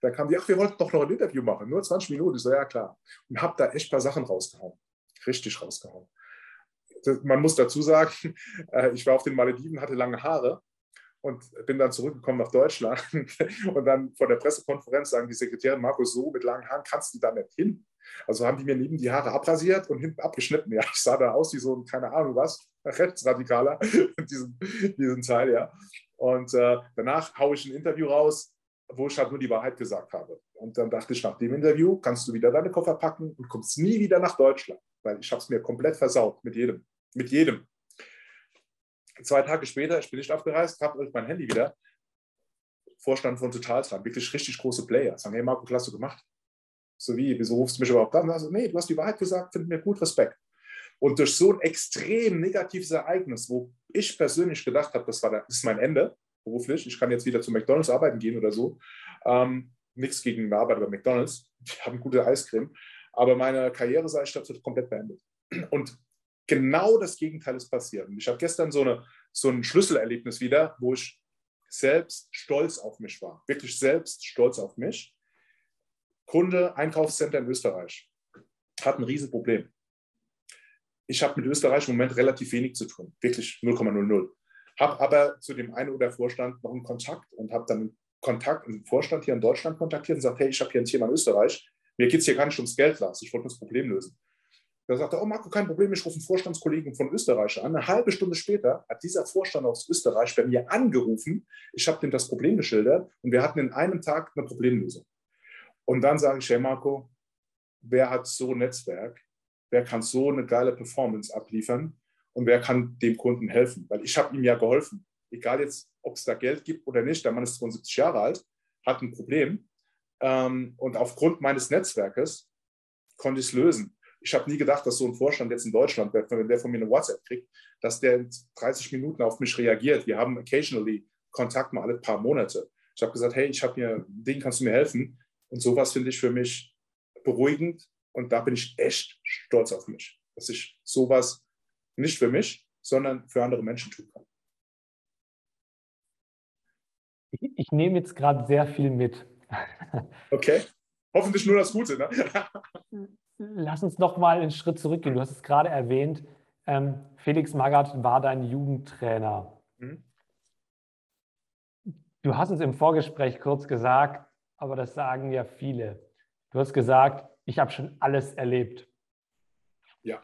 Da kam die, ach, wir wollten doch noch ein Interview machen, nur 20 Minuten. Ich so, ja klar. Und habe da echt ein paar Sachen rausgehauen. Richtig rausgehauen. Man muss dazu sagen, äh, ich war auf den Malediven, hatte lange Haare und bin dann zurückgekommen nach Deutschland. Und dann vor der Pressekonferenz sagen die Sekretärin, Markus, so mit langen Haaren kannst du da nicht hin. Also haben die mir neben die Haare abrasiert und hinten abgeschnitten. Ja, ich sah da aus wie so ein, keine Ahnung was, Rechtsradikaler in diesem, diesem Teil, ja. Und äh, danach haue ich ein Interview raus, wo ich halt nur die Wahrheit gesagt habe. Und dann dachte ich, nach dem Interview kannst du wieder deine Koffer packen und kommst nie wieder nach Deutschland, weil ich habe es mir komplett versaut mit jedem. Mit jedem. Zwei Tage später, ich bin nicht abgereist, habe mein Handy wieder. Vorstand von Totaltran, wirklich richtig große Player. Sagen, hey Marco, klasse gemacht. So wie, wieso rufst du mich überhaupt an? Also, nee, du hast die Wahrheit gesagt, finden mir gut, Respekt. Und durch so ein extrem negatives Ereignis, wo ich persönlich gedacht habe, das, war das ist mein Ende beruflich, ich kann jetzt wieder zu McDonalds arbeiten gehen oder so. Ähm, nichts gegen die Arbeit bei McDonalds, die haben gute Eiscreme, aber meine Karriere sei statt komplett beendet. Und genau das Gegenteil ist passiert. Und ich habe gestern so, eine, so ein Schlüsselerlebnis wieder, wo ich selbst stolz auf mich war. Wirklich selbst stolz auf mich. Kunde, Einkaufscenter in Österreich, hat ein Riesenproblem. Ich habe mit Österreich im Moment relativ wenig zu tun, wirklich 0,00. Habe aber zu dem einen oder Vorstand noch einen Kontakt und habe dann Kontakt, einen Vorstand hier in Deutschland kontaktiert und gesagt, hey, ich habe hier ein Thema in Österreich. Mir geht es hier gar nicht ums Geld, Lars. Ich wollte das Problem lösen. Da sagte er, oh Marco, kein Problem, ich rufe einen Vorstandskollegen von Österreich an. Eine halbe Stunde später hat dieser Vorstand aus Österreich bei mir angerufen. Ich habe dem das Problem geschildert und wir hatten in einem Tag eine Problemlösung. Und dann sage ich, hey Marco, wer hat so ein Netzwerk? Wer kann so eine geile Performance abliefern? Und wer kann dem Kunden helfen? Weil ich habe ihm ja geholfen. Egal jetzt, ob es da Geld gibt oder nicht. Der Mann ist 72 Jahre alt, hat ein Problem. Ähm, und aufgrund meines Netzwerkes konnte ich es lösen. Ich habe nie gedacht, dass so ein Vorstand jetzt in Deutschland, wenn der von mir eine WhatsApp kriegt, dass der in 30 Minuten auf mich reagiert. Wir haben occasionally Kontakt mal alle paar Monate. Ich habe gesagt, hey, ich habe hier ein Ding, kannst du mir helfen? Und sowas finde ich für mich beruhigend und da bin ich echt stolz auf mich, dass ich sowas nicht für mich, sondern für andere Menschen tun kann. Ich, ich nehme jetzt gerade sehr viel mit. Okay, hoffentlich nur das Gute. Ne? Lass uns noch mal einen Schritt zurückgehen. Du hast es gerade erwähnt, ähm, Felix Magath war dein Jugendtrainer. Mhm. Du hast es im Vorgespräch kurz gesagt, aber das sagen ja viele. Du hast gesagt, ich habe schon alles erlebt. Ja.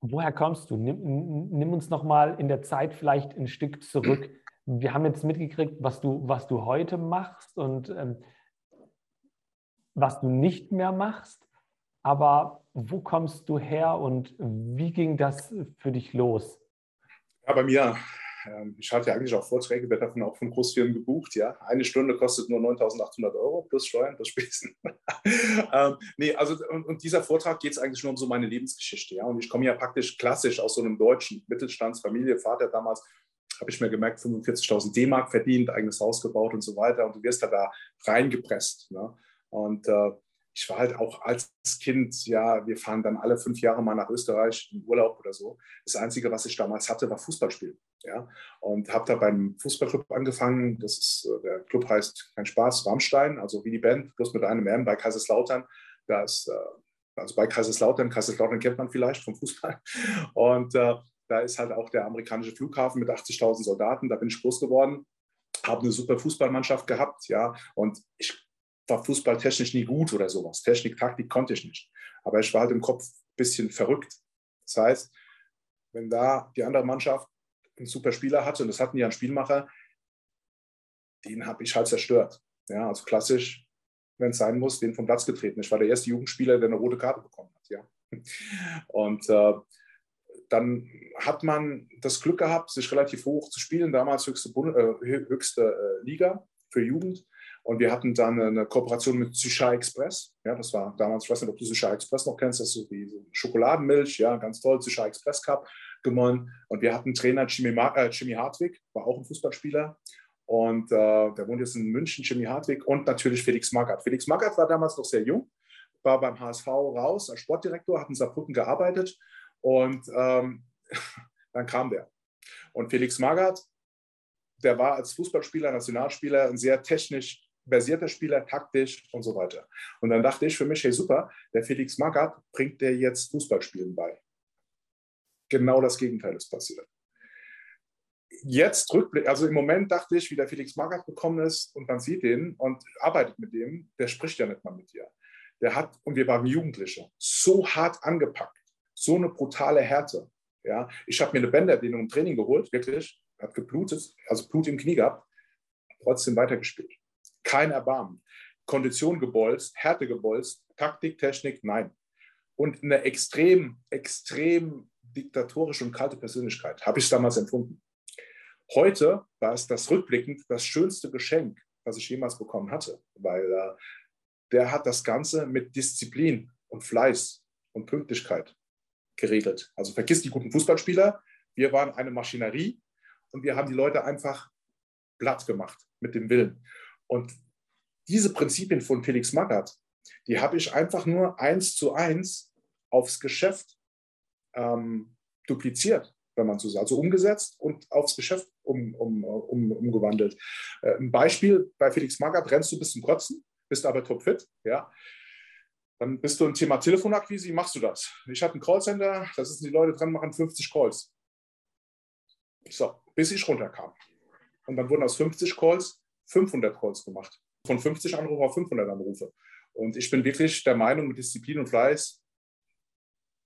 Woher kommst du? Nimm, nimm uns noch mal in der Zeit vielleicht ein Stück zurück. Wir haben jetzt mitgekriegt, was du, was du heute machst und ähm, was du nicht mehr machst. Aber wo kommst du her und wie ging das für dich los? Ja, bei mir ich hatte ja eigentlich auch Vorträge, werde davon auch von Großfirmen gebucht. Ja, eine Stunde kostet nur 9.800 Euro plus Steuern, plus Spesen. ähm, nee, also und, und dieser Vortrag geht es eigentlich nur um so meine Lebensgeschichte. Ja, und ich komme ja praktisch klassisch aus so einem deutschen Mittelstandsfamilie, Vater damals habe ich mir gemerkt, 45.000 D-Mark verdient, eigenes Haus gebaut und so weiter. Und du wirst da, da reingepresst. Ne? Und äh, ich war halt auch als Kind, ja, wir fahren dann alle fünf Jahre mal nach Österreich in Urlaub oder so. Das Einzige, was ich damals hatte, war Fußballspielen. Ja, und habe da beim Fußballclub angefangen. Das ist, äh, der Club heißt kein Spaß, Rammstein, also wie die Band, bloß mit einem M bei Kaiserslautern. Da äh, also bei Kaiserslautern, Kaiserslautern kennt man vielleicht vom Fußball. Und äh, da ist halt auch der amerikanische Flughafen mit 80.000 Soldaten. Da bin ich groß geworden, habe eine super Fußballmannschaft gehabt, ja, und ich war fußballtechnisch nie gut oder sowas. Technik, Taktik konnte ich nicht. Aber ich war halt im Kopf ein bisschen verrückt. Das heißt, wenn da die andere Mannschaft einen super Spieler hatte, und das hatten ja einen Spielmacher, den habe ich halt zerstört. Ja, also klassisch, wenn es sein muss, den vom Platz getreten. Ich war der erste Jugendspieler, der eine rote Karte bekommen hat. Ja. Und äh, dann hat man das Glück gehabt, sich relativ hoch zu spielen, damals höchste, äh, höchste äh, Liga für Jugend. Und wir hatten dann eine Kooperation mit Sushi Express. Ja, das war damals, ich weiß nicht, ob du Sushi Express noch kennst, das ist so wie so Schokoladenmilch, ja, ganz toll, Sushi Express Cup gewonnen. Und wir hatten Trainer Jimmy, äh, Jimmy Hartwig, war auch ein Fußballspieler. Und äh, der wohnt jetzt in München, Jimmy Hartwig. Und natürlich Felix Magath. Felix Magath war damals noch sehr jung, war beim HSV raus als Sportdirektor, hat in Saarbrücken gearbeitet. Und ähm, dann kam der. Und Felix Magath, der war als Fußballspieler, Nationalspieler ein sehr technisch versierter Spieler, taktisch und so weiter. Und dann dachte ich für mich, hey super, der Felix Magath bringt dir jetzt Fußballspielen bei. Genau das Gegenteil ist passiert. jetzt rückblick, also im Moment dachte ich, wie der Felix Magath gekommen ist und man sieht den und arbeitet mit dem, der spricht ja nicht mal mit dir. Der hat, und wir waren Jugendliche, so hart angepackt, so eine brutale Härte. Ja, ich habe mir eine Bänderdehnung im Training geholt, wirklich, hat geblutet, also Blut im Knie gehabt, trotzdem weitergespielt. Kein Erbarmen. Kondition gebolzt, Härte gebolzt, Taktik, Technik, nein. Und eine extrem, extrem diktatorische und kalte Persönlichkeit, habe ich damals empfunden. Heute war es das rückblickend das schönste Geschenk, was ich jemals bekommen hatte, weil äh, der hat das Ganze mit Disziplin und Fleiß und Pünktlichkeit geregelt. Also vergiss die guten Fußballspieler, wir waren eine Maschinerie und wir haben die Leute einfach platt gemacht mit dem Willen. Und diese Prinzipien von Felix Magath, die habe ich einfach nur eins zu eins aufs Geschäft ähm, dupliziert, wenn man so sagt, also umgesetzt und aufs Geschäft um, um, um, umgewandelt. Äh, ein Beispiel, bei Felix Magath rennst du bis zum Kotzen, bist aber topfit, ja. Dann bist du im Thema Telefonakquise, wie machst du das? Ich habe ein Callcenter, da sitzen die Leute dran, machen 50 Calls. So, bis ich runterkam. Und dann wurden aus 50 Calls 500 Calls gemacht. Von 50 Anrufen auf 500 Anrufe. Und ich bin wirklich der Meinung, mit Disziplin und Fleiß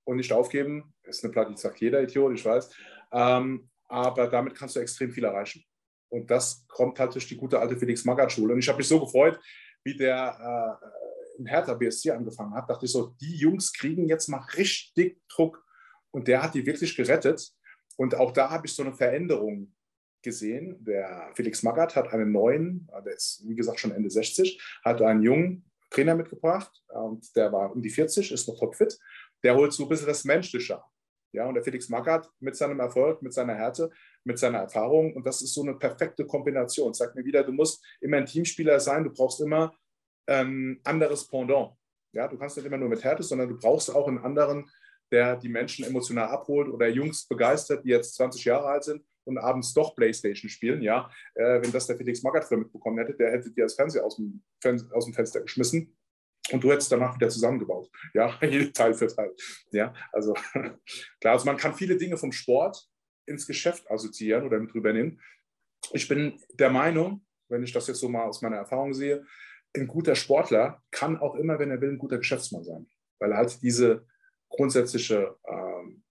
und nicht aufgeben, ist eine Platte, die sagt jeder Idiot, ich weiß. Ähm, aber damit kannst du extrem viel erreichen. Und das kommt halt durch die gute alte Felix Magath Schule. Und ich habe mich so gefreut, wie der äh, im Hertha BSC angefangen hat. Dachte ich so, die Jungs kriegen jetzt mal richtig Druck. Und der hat die wirklich gerettet. Und auch da habe ich so eine Veränderung gesehen. Der Felix Magath hat einen neuen, der ist wie gesagt schon Ende 60, hat einen jungen Trainer mitgebracht und der war um die 40, ist noch topfit. Der holt so ein bisschen das Menschliche ab. Ja, und der Felix Magath mit seinem Erfolg, mit seiner Härte, mit seiner Erfahrung. Und das ist so eine perfekte Kombination. Sag mir wieder, du musst immer ein Teamspieler sein, du brauchst immer ein ähm, anderes Pendant. Ja, du kannst nicht immer nur mit Härte, sondern du brauchst auch einen anderen, der die Menschen emotional abholt oder Jungs begeistert, die jetzt 20 Jahre alt sind und abends doch Playstation spielen. Ja, äh, wenn das der Felix Magath früher mitbekommen hätte, der hätte dir das Fernseher aus dem, aus dem Fenster geschmissen und du hättest danach wieder zusammengebaut. Ja, Teil für Teil. Ja, also klar, also man kann viele Dinge vom Sport ins Geschäft assoziieren oder mit rübernehmen. Ich bin der Meinung, wenn ich das jetzt so mal aus meiner Erfahrung sehe, ein guter Sportler kann auch immer, wenn er will, ein guter Geschäftsmann sein, weil er halt diese grundsätzliche ähm,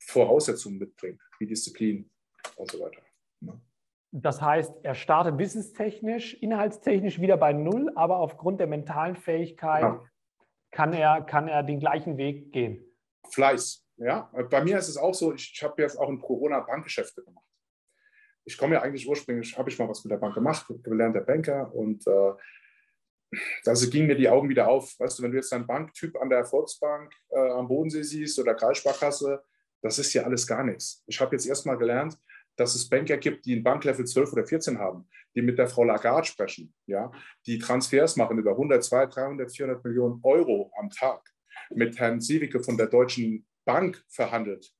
Voraussetzungen mitbringt, wie Disziplin und so weiter. Das heißt, er startet wissenstechnisch, inhaltstechnisch wieder bei Null, aber aufgrund der mentalen Fähigkeit ja. kann, er, kann er den gleichen Weg gehen. Fleiß, ja. Bei mir ist es auch so, ich, ich habe jetzt auch in Corona Bankgeschäfte gemacht. Ich komme ja eigentlich ursprünglich, habe ich mal was mit der Bank gemacht, gelernter Banker und äh, also gingen mir die Augen wieder auf. Weißt du, wenn du jetzt einen Banktyp an der Volksbank äh, am Bodensee siehst oder Kreissparkasse, das ist ja alles gar nichts. Ich habe jetzt erst mal gelernt, dass es Banker gibt, die ein Banklevel 12 oder 14 haben, die mit der Frau Lagarde sprechen, ja, die Transfers machen über 100, 200, 300, 400 Millionen Euro am Tag, mit Herrn Siewicke von der Deutschen Bank verhandelt,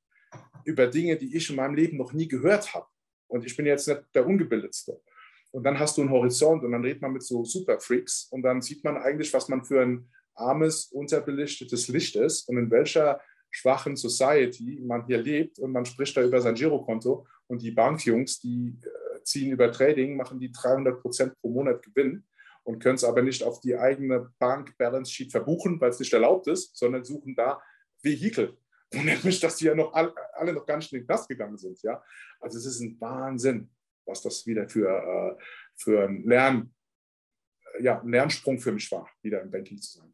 über Dinge, die ich in meinem Leben noch nie gehört habe. Und ich bin jetzt nicht der Ungebildetste. Und dann hast du einen Horizont und dann redet man mit so Superfreaks und dann sieht man eigentlich, was man für ein armes, unterbelichtetes Licht ist und in welcher schwachen Society man hier lebt und man spricht da über sein Girokonto und die Bankjungs, die äh, ziehen über Trading, machen die 300 Prozent pro Monat Gewinn und können es aber nicht auf die eigene Bank-Balance Sheet verbuchen, weil es nicht erlaubt ist, sondern suchen da Vehikel. Mich, dass die ja noch alle, alle noch ganz schön in den Knast gegangen sind. Ja? Also es ist ein Wahnsinn, was das wieder für, äh, für ein Lern, ja, ein Lernsprung für mich war, wieder im Banking zu sein.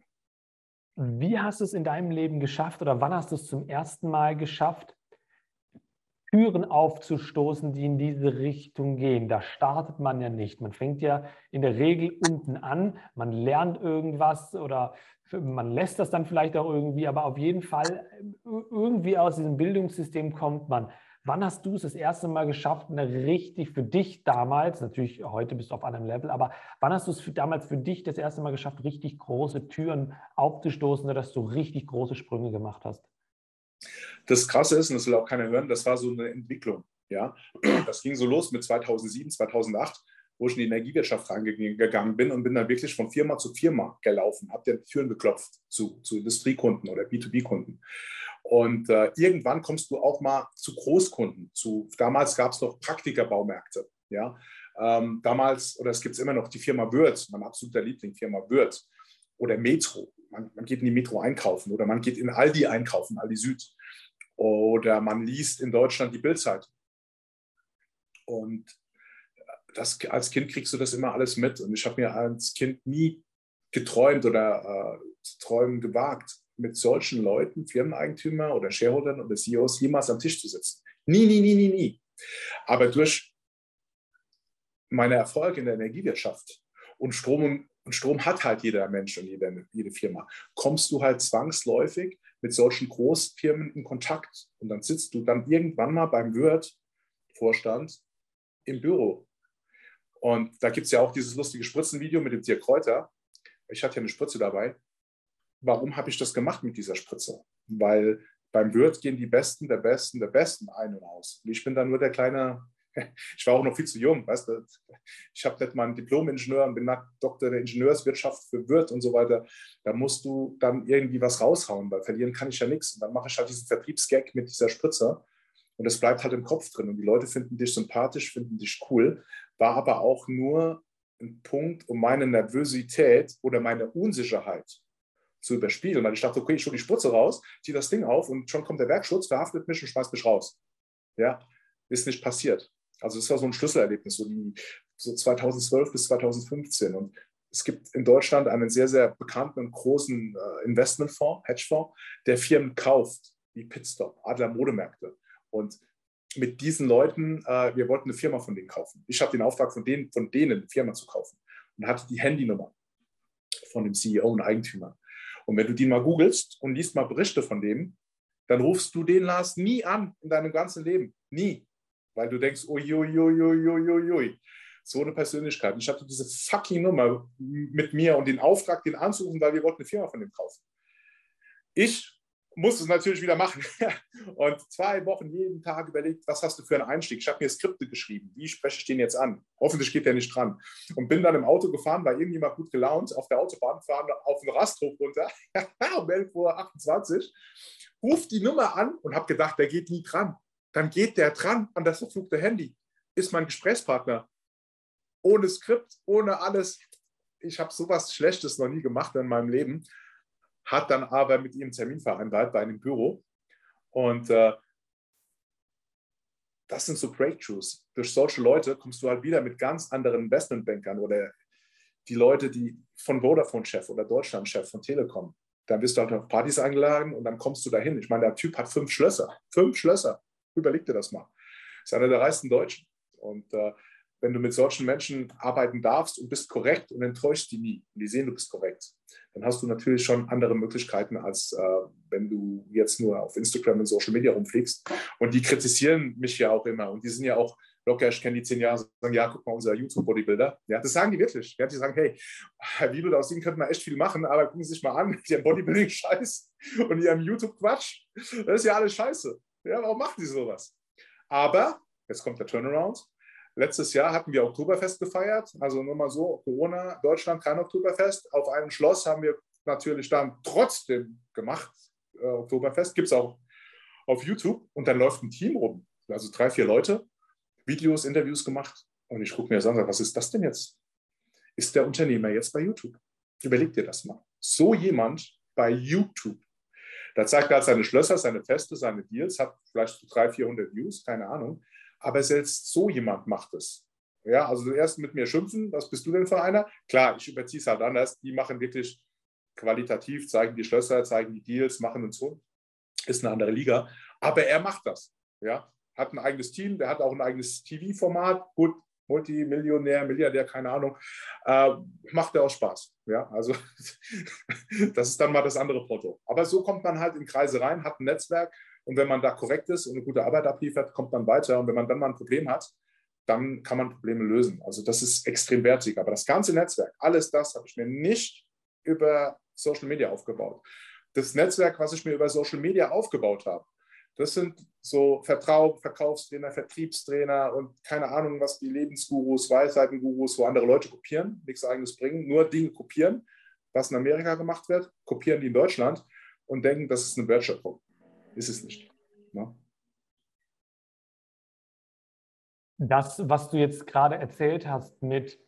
Wie hast du es in deinem Leben geschafft oder wann hast du es zum ersten Mal geschafft, Türen aufzustoßen, die in diese Richtung gehen? Da startet man ja nicht. Man fängt ja in der Regel unten an, man lernt irgendwas oder man lässt das dann vielleicht auch irgendwie, aber auf jeden Fall irgendwie aus diesem Bildungssystem kommt man. Wann hast du es das erste Mal geschafft, eine richtig für dich damals, natürlich heute bist du auf einem Level, aber wann hast du es für, damals für dich das erste Mal geschafft, richtig große Türen aufzustoßen, dass du richtig große Sprünge gemacht hast? Das Krasse ist, und das will auch keiner hören, das war so eine Entwicklung. Ja? Das ging so los mit 2007, 2008, wo ich in die Energiewirtschaft reingegangen bin und bin dann wirklich von Firma zu Firma gelaufen, habe dann Türen geklopft zu, zu Industriekunden oder B2B-Kunden. Und äh, irgendwann kommst du auch mal zu Großkunden. Zu, damals gab es noch Praktikerbaummärkte. Ja? Ähm, damals, oder es gibt es immer noch, die Firma Würth, mein absoluter Liebling, Firma Würth. Oder Metro. Man, man, geht in die Metro einkaufen oder man geht in Aldi einkaufen, Aldi Süd. Oder man liest in Deutschland die Bildzeitung. Und das, als Kind kriegst du das immer alles mit. Und ich habe mir als Kind nie geträumt oder äh, zu träumen gewagt, mit solchen Leuten, Firmeneigentümer oder Shareholdern oder CEOs jemals am Tisch zu sitzen. Nie, nie, nie, nie, nie. Aber durch meine Erfolge in der Energiewirtschaft und Strom, und Strom hat halt jeder Mensch und jede, jede Firma, kommst du halt zwangsläufig mit solchen Großfirmen in Kontakt. Und dann sitzt du dann irgendwann mal beim Wirt-Vorstand im Büro. Und da gibt es ja auch dieses lustige Spritzenvideo mit dem Dirk Kräuter. Ich hatte ja eine Spritze dabei warum habe ich das gemacht mit dieser Spritze? Weil beim Wirt gehen die Besten der Besten der Besten ein und aus. Und ich bin dann nur der kleine, ich war auch noch viel zu jung, weißt du, ich habe nicht mal einen Diplom-Ingenieur und bin Doktor der Ingenieurswirtschaft für Wirt und so weiter. Da musst du dann irgendwie was raushauen, weil verlieren kann ich ja nichts. Und dann mache ich halt diesen Vertriebsgag mit dieser Spritze und es bleibt halt im Kopf drin. Und die Leute finden dich sympathisch, finden dich cool, war aber auch nur ein Punkt, um meine Nervosität oder meine Unsicherheit zu überspielen, weil ich dachte, okay, ich hole die Spritze raus, ziehe das Ding auf und schon kommt der Werkschutz, verhaftet mich und schmeißt mich raus. Ja, ist nicht passiert. Also das war so ein Schlüsselerlebnis, so, die, so 2012 bis 2015. Und es gibt in Deutschland einen sehr, sehr bekannten und großen äh, Investmentfonds, Hedgefonds, der Firmen kauft, wie Pitstop, Adler Modemärkte. Und mit diesen Leuten, äh, wir wollten eine Firma von denen kaufen. Ich habe den Auftrag von denen, von denen eine Firma zu kaufen und hatte die Handynummer von dem CEO und Eigentümer. Und wenn du die mal googelst und liest mal Berichte von dem, dann rufst du den Lars nie an in deinem ganzen Leben. Nie. Weil du denkst, uiuiuiuiuiui. So eine Persönlichkeit. Und ich hatte diese fucking Nummer mit mir und den Auftrag, den anzurufen, weil wir wollten eine Firma von dem kaufen. Ich musste es natürlich wieder machen. und zwei Wochen jeden Tag überlegt, was hast du für einen Einstieg? Ich habe mir Skripte geschrieben. Wie spreche ich den jetzt an? Hoffentlich geht der nicht dran. Und bin dann im Auto gefahren, war irgendjemand gut gelaunt, auf der Autobahn fahren, auf den Rasthof runter, um 11.28 Uhr, ruft die Nummer an und habe gedacht, der geht nie dran. Dann geht der dran an das verflugte Handy. Ist mein Gesprächspartner. Ohne Skript, ohne alles. Ich habe sowas Schlechtes noch nie gemacht in meinem Leben hat dann aber mit ihm einen Termin vereinbart bei einem Büro. Und äh, das sind so Breakthroughs. Durch solche Leute kommst du halt wieder mit ganz anderen Investmentbankern oder die Leute, die von Vodafone-Chef oder Deutschland-Chef von Telekom. Dann wirst du halt auf Partys eingeladen und dann kommst du dahin. Ich meine, der Typ hat fünf Schlösser. Fünf Schlösser. Überleg dir das mal. Ist einer der reichsten Deutschen. Und äh, wenn du mit solchen Menschen arbeiten darfst und bist korrekt und enttäuscht die nie und die sehen, du bist korrekt, dann hast du natürlich schon andere Möglichkeiten, als äh, wenn du jetzt nur auf Instagram und Social Media rumfliegst. Und die kritisieren mich ja auch immer und die sind ja auch locker, ich kenne die zehn Jahre, sagen, ja, guck mal, unser YouTube-Bodybuilder. Ja, das sagen die wirklich. Ja, die sagen, hey, Herr Wiebel, aus Ihnen könnte man echt viel machen, aber gucken Sie sich mal an, Ihren Bodybuilding-Scheiß und Ihrem YouTube-Quatsch. Das ist ja alles scheiße. Ja, warum machen die sowas? Aber, jetzt kommt der Turnaround, Letztes Jahr hatten wir Oktoberfest gefeiert, also nur mal so, Corona, Deutschland kein Oktoberfest. Auf einem Schloss haben wir natürlich dann trotzdem gemacht, äh, Oktoberfest, gibt es auch auf YouTube und dann läuft ein Team rum, also drei, vier Leute, Videos, Interviews gemacht und ich gucke mir das an was ist das denn jetzt? Ist der Unternehmer jetzt bei YouTube? Überleg dir das mal. So jemand bei YouTube. Da zeigt er halt seine Schlösser, seine Feste, seine Deals, hat vielleicht so 300, 400 Views, keine Ahnung. Aber selbst so jemand macht es. Ja, also erst mit mir schimpfen, was bist du denn für einer? Klar, ich überziehe es halt anders. Die machen wirklich qualitativ, zeigen die Schlösser, zeigen die Deals, machen und so. Ist eine andere Liga. Aber er macht das. Ja, hat ein eigenes Team, der hat auch ein eigenes TV-Format. Gut, Multimillionär, Milliardär, keine Ahnung. Äh, macht er auch Spaß. Ja, also das ist dann mal das andere Porto. Aber so kommt man halt in Kreise rein, hat ein Netzwerk und wenn man da korrekt ist und eine gute Arbeit abliefert, kommt man weiter. Und wenn man dann mal ein Problem hat, dann kann man Probleme lösen. Also das ist extrem wertig. Aber das ganze Netzwerk, alles das habe ich mir nicht über Social Media aufgebaut. Das Netzwerk, was ich mir über Social Media aufgebaut habe, das sind so Vertrau Verkaufstrainer, Vertriebstrainer und keine Ahnung, was die Lebensgurus, Weisheitengurus, wo andere Leute kopieren, nichts eigenes bringen, nur Dinge kopieren, was in Amerika gemacht wird, kopieren die in Deutschland und denken, das ist eine Wertschöpfung. Ist es nicht. Ne? Das, was du jetzt gerade erzählt hast mit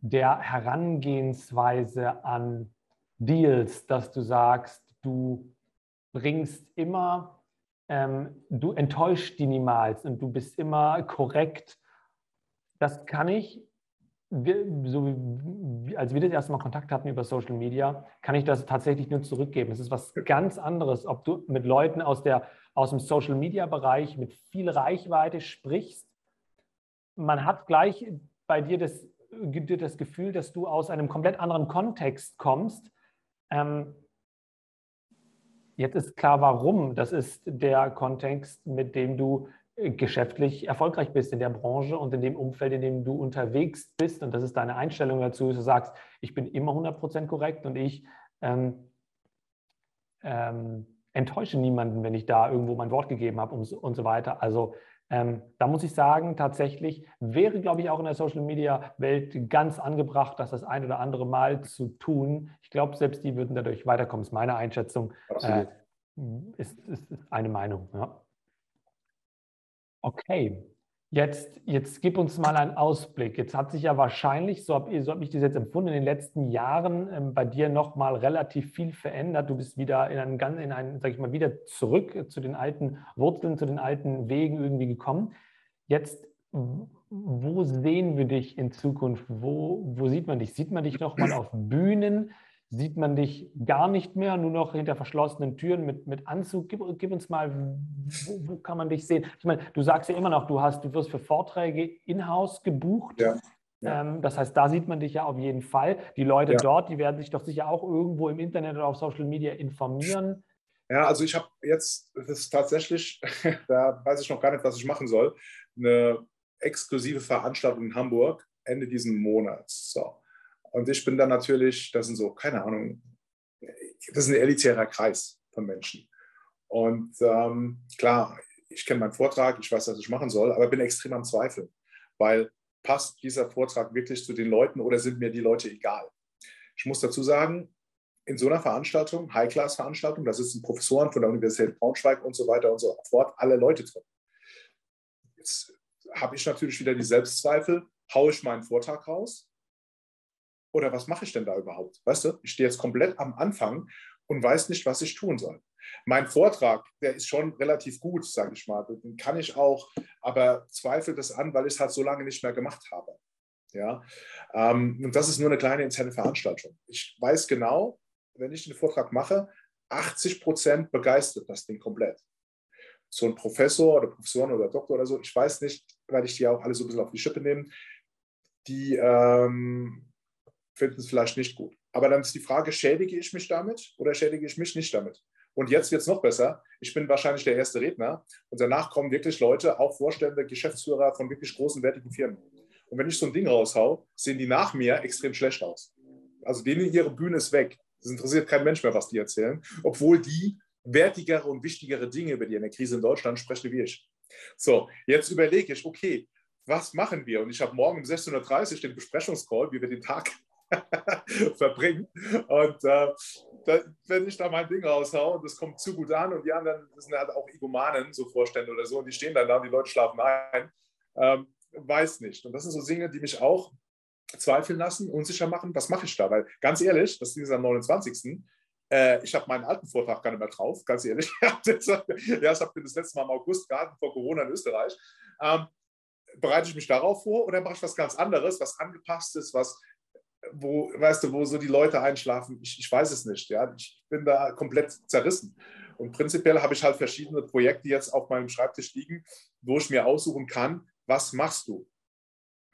der Herangehensweise an Deals, dass du sagst, du bringst immer, ähm, du enttäuscht die niemals und du bist immer korrekt. Das kann ich, so wie, als wir das erste Mal Kontakt hatten über Social Media, kann ich das tatsächlich nur zurückgeben. Es ist was ganz anderes, ob du mit Leuten aus, der, aus dem Social Media Bereich mit viel Reichweite sprichst. Man hat gleich bei dir das, das Gefühl, dass du aus einem komplett anderen Kontext kommst ähm, jetzt ist klar, warum. Das ist der Kontext, mit dem du äh, geschäftlich erfolgreich bist in der Branche und in dem Umfeld, in dem du unterwegs bist. Und das ist deine Einstellung dazu. Du sagst, ich bin immer 100% korrekt und ich ähm, ähm, enttäusche niemanden, wenn ich da irgendwo mein Wort gegeben habe und, und so weiter. Also ähm, da muss ich sagen, tatsächlich wäre, glaube ich, auch in der Social-Media-Welt ganz angebracht, das das ein oder andere Mal zu tun. Ich glaube, selbst die würden dadurch weiterkommen. Ist meine Einschätzung. Äh, ist, ist, ist, eine Meinung. Ja. Okay. Jetzt, jetzt gib uns mal einen Ausblick. Jetzt hat sich ja wahrscheinlich, so habe so hab ich das jetzt empfunden, in den letzten Jahren ähm, bei dir nochmal relativ viel verändert. Du bist wieder in einen, in einen, sag ich mal, wieder zurück zu den alten Wurzeln, zu den alten Wegen irgendwie gekommen. Jetzt, wo sehen wir dich in Zukunft? Wo, wo sieht man dich? Sieht man dich nochmal auf Bühnen? Sieht man dich gar nicht mehr, nur noch hinter verschlossenen Türen mit, mit Anzug. Gib, gib uns mal, wo, wo, kann man dich sehen? Ich meine, du sagst ja immer noch, du, hast, du wirst für Vorträge in-house gebucht. Ja. Ja. Ähm, das heißt, da sieht man dich ja auf jeden Fall. Die Leute ja. dort, die werden sich doch sicher auch irgendwo im Internet oder auf Social Media informieren. Ja, also ich habe jetzt, das ist tatsächlich, da weiß ich noch gar nicht, was ich machen soll, eine exklusive Veranstaltung in Hamburg Ende diesen Monats. So. Und ich bin dann natürlich, das sind so, keine Ahnung, das ist ein elitärer Kreis von Menschen. Und ähm, klar, ich kenne meinen Vortrag, ich weiß, was ich machen soll, aber bin extrem am Zweifeln, weil passt dieser Vortrag wirklich zu den Leuten oder sind mir die Leute egal? Ich muss dazu sagen, in so einer Veranstaltung, High-Class-Veranstaltung, da sitzen Professoren von der Universität Braunschweig und so weiter und so fort, alle Leute drin. Jetzt habe ich natürlich wieder die Selbstzweifel, haue ich meinen Vortrag raus oder was mache ich denn da überhaupt? Weißt du, ich stehe jetzt komplett am Anfang und weiß nicht, was ich tun soll. Mein Vortrag, der ist schon relativ gut, sage ich mal. Den kann ich auch, aber zweifle das an, weil ich es halt so lange nicht mehr gemacht habe. Ja, ähm, und das ist nur eine kleine interne Veranstaltung. Ich weiß genau, wenn ich den Vortrag mache, 80 Prozent begeistert das Ding komplett. So ein Professor oder Professorin oder Doktor oder so, ich weiß nicht, weil ich die auch alle so ein bisschen auf die Schippe nehme, die ähm, finden es vielleicht nicht gut. Aber dann ist die Frage, schädige ich mich damit oder schädige ich mich nicht damit? Und jetzt wird es noch besser. Ich bin wahrscheinlich der erste Redner und danach kommen wirklich Leute, auch Vorstände, Geschäftsführer von wirklich großen, wertigen Firmen. Und wenn ich so ein Ding raushau, sehen die nach mir extrem schlecht aus. Also denen ihre Bühne ist weg. Das interessiert kein Mensch mehr, was die erzählen, obwohl die wertigere und wichtigere Dinge über die Energiekrise in Deutschland sprechen wie ich. So, jetzt überlege ich, okay, was machen wir? Und ich habe morgen um 16.30 Uhr den Besprechungscall, wie wir den Tag verbringen. Und äh, da, wenn ich da mein Ding raushaue und das kommt zu gut an und die anderen, das sind halt auch Egomanen, so Vorstände oder so, und die stehen dann da und die Leute schlafen ein, ähm, weiß nicht. Und das sind so Dinge, die mich auch zweifeln lassen, unsicher machen, was mache ich da? Weil ganz ehrlich, das ist am 29. Äh, ich habe meinen alten Vortrag gar nicht mehr drauf, ganz ehrlich. ja, ich habe den das letzte Mal im August gehalten, vor Corona in Österreich. Ähm, bereite ich mich darauf vor oder mache ich was ganz anderes, was angepasst ist, was wo, weißt du, wo so die Leute einschlafen, ich, ich weiß es nicht. Ja? Ich bin da komplett zerrissen. Und prinzipiell habe ich halt verschiedene Projekte jetzt auf meinem Schreibtisch liegen, wo ich mir aussuchen kann, was machst du?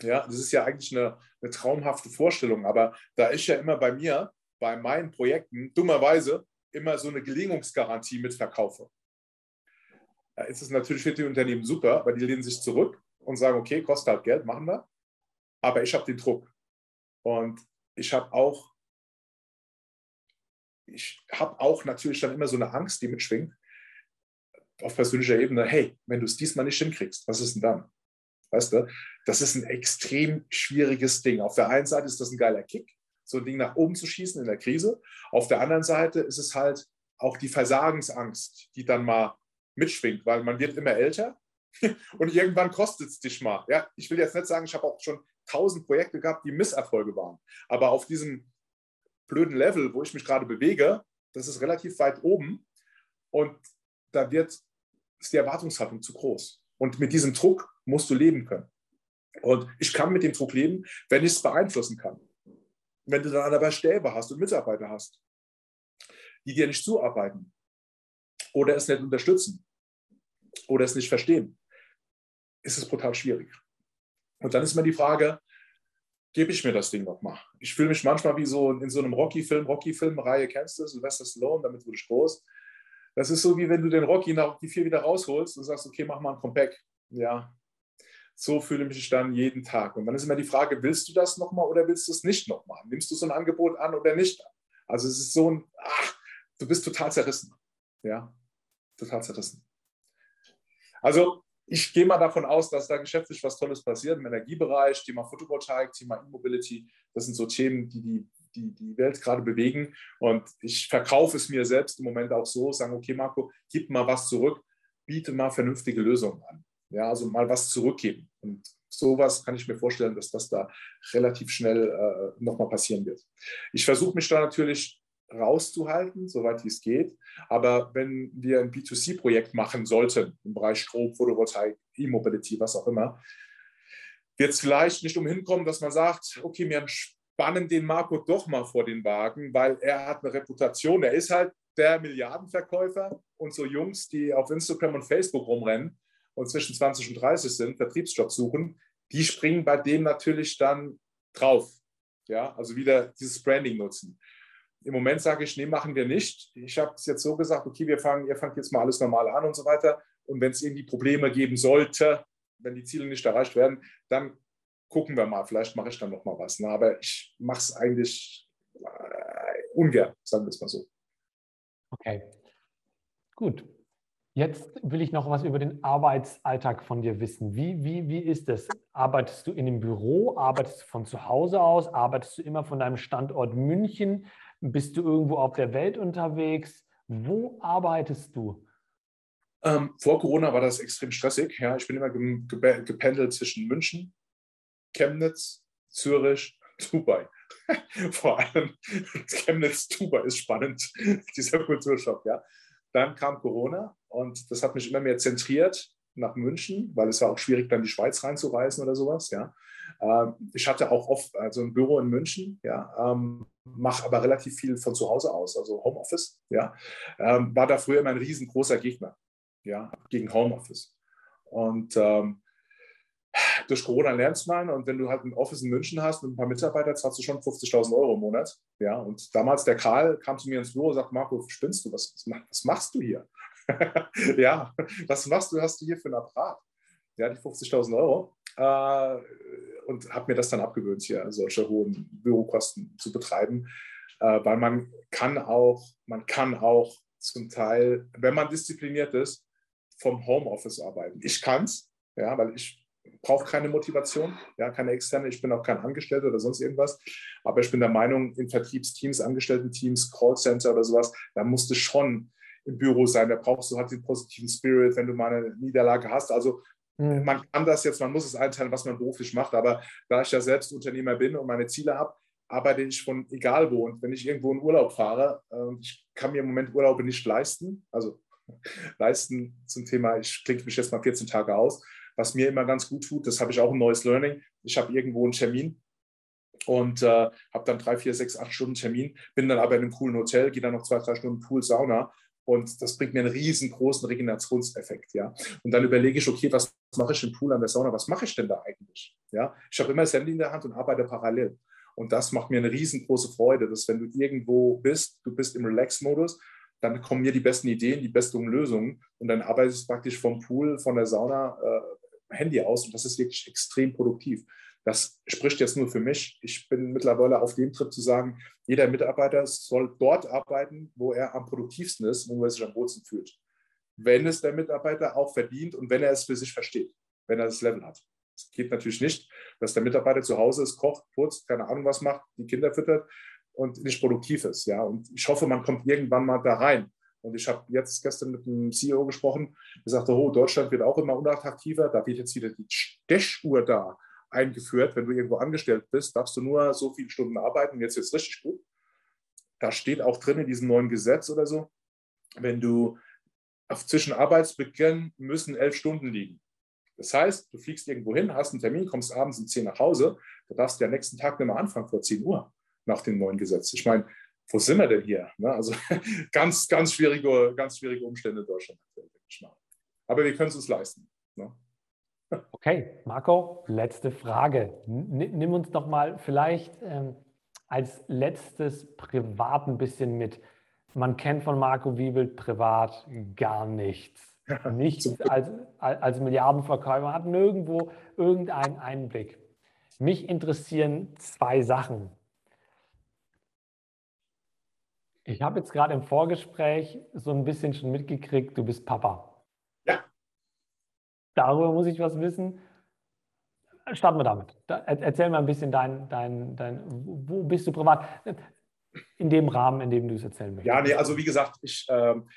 Ja, das ist ja eigentlich eine, eine traumhafte Vorstellung, aber da ich ja immer bei mir, bei meinen Projekten, dummerweise immer so eine Gelingungsgarantie mitverkaufe. Da ist es natürlich für die Unternehmen super, weil die lehnen sich zurück und sagen, okay, kostet halt Geld, machen wir. Aber ich habe den Druck. Und ich habe auch, ich habe auch natürlich dann immer so eine Angst, die mitschwingt, auf persönlicher Ebene, hey, wenn du es diesmal nicht hinkriegst, was ist denn dann? Weißt du, das ist ein extrem schwieriges Ding. Auf der einen Seite ist das ein geiler Kick, so ein Ding nach oben zu schießen in der Krise. Auf der anderen Seite ist es halt auch die Versagensangst, die dann mal mitschwingt, weil man wird immer älter und irgendwann kostet es dich mal. Ja, ich will jetzt nicht sagen, ich habe auch schon tausend Projekte gehabt, die Misserfolge waren. Aber auf diesem blöden Level, wo ich mich gerade bewege, das ist relativ weit oben und da wird ist die Erwartungshaltung zu groß. Und mit diesem Druck musst du leben können. Und ich kann mit dem Druck leben, wenn ich es beeinflussen kann. Wenn du dann aber Stäbe hast und Mitarbeiter hast, die dir nicht zuarbeiten oder es nicht unterstützen oder es nicht verstehen, ist es brutal schwierig. Und dann ist mir die Frage, gebe ich mir das Ding nochmal? Ich fühle mich manchmal wie so in so einem Rocky-Film, Rocky-Film-Reihe, kennst du, Sylvester Stallone, damit wurde ich groß. Das ist so, wie wenn du den Rocky nach die vier wieder rausholst und sagst, okay, mach mal ein Comeback. Ja, so fühle ich mich dann jeden Tag. Und dann ist immer die Frage, willst du das nochmal oder willst du es nicht nochmal? Nimmst du so ein Angebot an oder nicht? Also es ist so ein, ach, du bist total zerrissen. Ja, total zerrissen. Also ich gehe mal davon aus, dass da geschäftlich was Tolles passiert im Energiebereich, Thema Photovoltaik, Thema E-Mobility. Das sind so Themen, die die, die die Welt gerade bewegen. Und ich verkaufe es mir selbst im Moment auch so, sagen, okay, Marco, gib mal was zurück, biete mal vernünftige Lösungen an. Ja, also mal was zurückgeben. Und sowas kann ich mir vorstellen, dass das da relativ schnell äh, nochmal passieren wird. Ich versuche mich da natürlich rauszuhalten, soweit wie es geht. Aber wenn wir ein B2C-Projekt machen sollten, im Bereich Strom, Photovoltaik, E-Mobility, was auch immer, wird es vielleicht nicht umhin kommen, dass man sagt, okay, wir spannen den Marco doch mal vor den Wagen, weil er hat eine Reputation. Er ist halt der Milliardenverkäufer und so Jungs, die auf Instagram und Facebook rumrennen, und zwischen 20 und 30 sind, Vertriebsjobs suchen, die springen bei dem natürlich dann drauf. Ja, also wieder dieses Branding nutzen. Im Moment sage ich, nee, machen wir nicht. Ich habe es jetzt so gesagt, okay, wir fangen, ihr fangt jetzt mal alles normal an und so weiter. Und wenn es irgendwie Probleme geben sollte, wenn die Ziele nicht erreicht werden, dann gucken wir mal. Vielleicht mache ich dann noch mal was. Ne? Aber ich mache es eigentlich äh, ungern, sagen wir es mal so. Okay, gut. Jetzt will ich noch was über den Arbeitsalltag von dir wissen. Wie, wie, wie ist es? Arbeitest du in einem Büro? Arbeitest du von zu Hause aus? Arbeitest du immer von deinem Standort München? Bist du irgendwo auf der Welt unterwegs? Wo arbeitest du? Ähm, vor Corona war das extrem stressig. Ja, ich bin immer gependelt zwischen München, Chemnitz, Zürich, Dubai. Vor allem Chemnitz, Dubai ist spannend, dieser Kulturschock. Ja. Dann kam Corona und das hat mich immer mehr zentriert nach München, weil es war auch schwierig, dann die Schweiz reinzureisen oder sowas. Ja. Ähm, ich hatte auch oft also ein Büro in München, ja, ähm, mache aber relativ viel von zu Hause aus, also Homeoffice. Ja. Ähm, war da früher immer ein riesengroßer Gegner ja, gegen Homeoffice. Und ähm, durch Corona lernst man und wenn du halt ein Office in München hast mit ein paar Mitarbeitern, zahlst du schon 50.000 Euro im Monat. Ja, und damals der Karl kam zu mir ins Büro und sagt, Marco, spinnst du? Was, was machst du hier? ja, was machst du, hast du hier für ein Apparat? Ja, die 50.000 Euro. Äh, und habe mir das dann abgewöhnt, hier solche hohen Bürokosten zu betreiben, äh, weil man kann auch, man kann auch zum Teil, wenn man diszipliniert ist, vom Homeoffice arbeiten. Ich kann es, ja, weil ich brauche keine Motivation, ja, keine externe. Ich bin auch kein Angestellter oder sonst irgendwas. Aber ich bin der Meinung, in Vertriebsteams, Angestellten-Teams, Callcenter oder sowas, da musst du schon im Büro sein. Da brauchst du halt den positiven Spirit, wenn du mal eine Niederlage hast. Also mhm. man kann das jetzt, man muss es einteilen, was man beruflich macht. Aber da ich ja selbst Unternehmer bin und meine Ziele habe, arbeite ich von egal wo. Und wenn ich irgendwo in Urlaub fahre, äh, ich kann mir im Moment Urlaube nicht leisten, also leisten zum Thema, ich klinge mich jetzt mal 14 Tage aus, was mir immer ganz gut tut, das habe ich auch ein neues Learning. Ich habe irgendwo einen Termin und äh, habe dann drei, vier, sechs, acht Stunden Termin, bin dann aber in einem coolen Hotel, gehe dann noch zwei, drei Stunden Pool, Sauna und das bringt mir einen riesengroßen Regenerationseffekt, ja. Und dann überlege ich, okay, was mache ich im Pool an der Sauna? Was mache ich denn da eigentlich? Ja, ich habe immer das Handy in der Hand und arbeite parallel. Und das macht mir eine riesengroße Freude, dass wenn du irgendwo bist, du bist im Relax-Modus, dann kommen mir die besten Ideen, die besten Lösungen und dann arbeitest du praktisch vom Pool, von der Sauna, äh, Handy aus und das ist wirklich extrem produktiv. Das spricht jetzt nur für mich. Ich bin mittlerweile auf dem Trip zu sagen, jeder Mitarbeiter soll dort arbeiten, wo er am produktivsten ist, wo er sich am wohlsten fühlt. Wenn es der Mitarbeiter auch verdient und wenn er es für sich versteht, wenn er das Level hat. Es geht natürlich nicht, dass der Mitarbeiter zu Hause ist, kocht, putzt, keine Ahnung was macht, die Kinder füttert und nicht produktiv ist. Ja? Und ich hoffe, man kommt irgendwann mal da rein, Und ich habe jetzt gestern mit einem CEO gesprochen, der sagte, oh, Deutschland wird auch immer unattraktiver, da wird jetzt wieder die Stechuhr da eingeführt. Wenn du irgendwo angestellt bist, darfst du nur so viele Stunden arbeiten. Jetzt ist es richtig gut. Da steht auch drin in diesem neuen Gesetz oder so, wenn du zwischen Arbeitsbeginn müssen elf Stunden liegen. Das heißt, du fliegst irgendwo hin, hast einen Termin, kommst abends um 10 nach Hause, da darfst du ja nächsten Tag nicht mehr anfangen vor 10 Uhr nach dem neuen Gesetz. Ich meine, wo sind wir denn hier? Ne? Also ganz, ganz schwierige, ganz schwierige Umstände in Deutschland. Aber wir können es uns leisten. Ne? Okay, Marco, letzte Frage. Nimm uns doch mal vielleicht ähm, als letztes privat ein bisschen mit. Man kennt von Marco Wiebelt privat gar nichts. Nichts als, als Milliardenverkäufer, hat nirgendwo irgendeinen Einblick. Mich interessieren zwei Sachen. Ich habe jetzt gerade im Vorgespräch so ein bisschen schon mitgekriegt, du bist Papa. Ja. Darüber muss ich was wissen. Starten wir damit. erzähl mal ein bisschen dein, dein, dein, wo bist du privat? In dem Rahmen, in dem du es erzählen möchtest. Ja, nee, also wie gesagt, ich, ähm,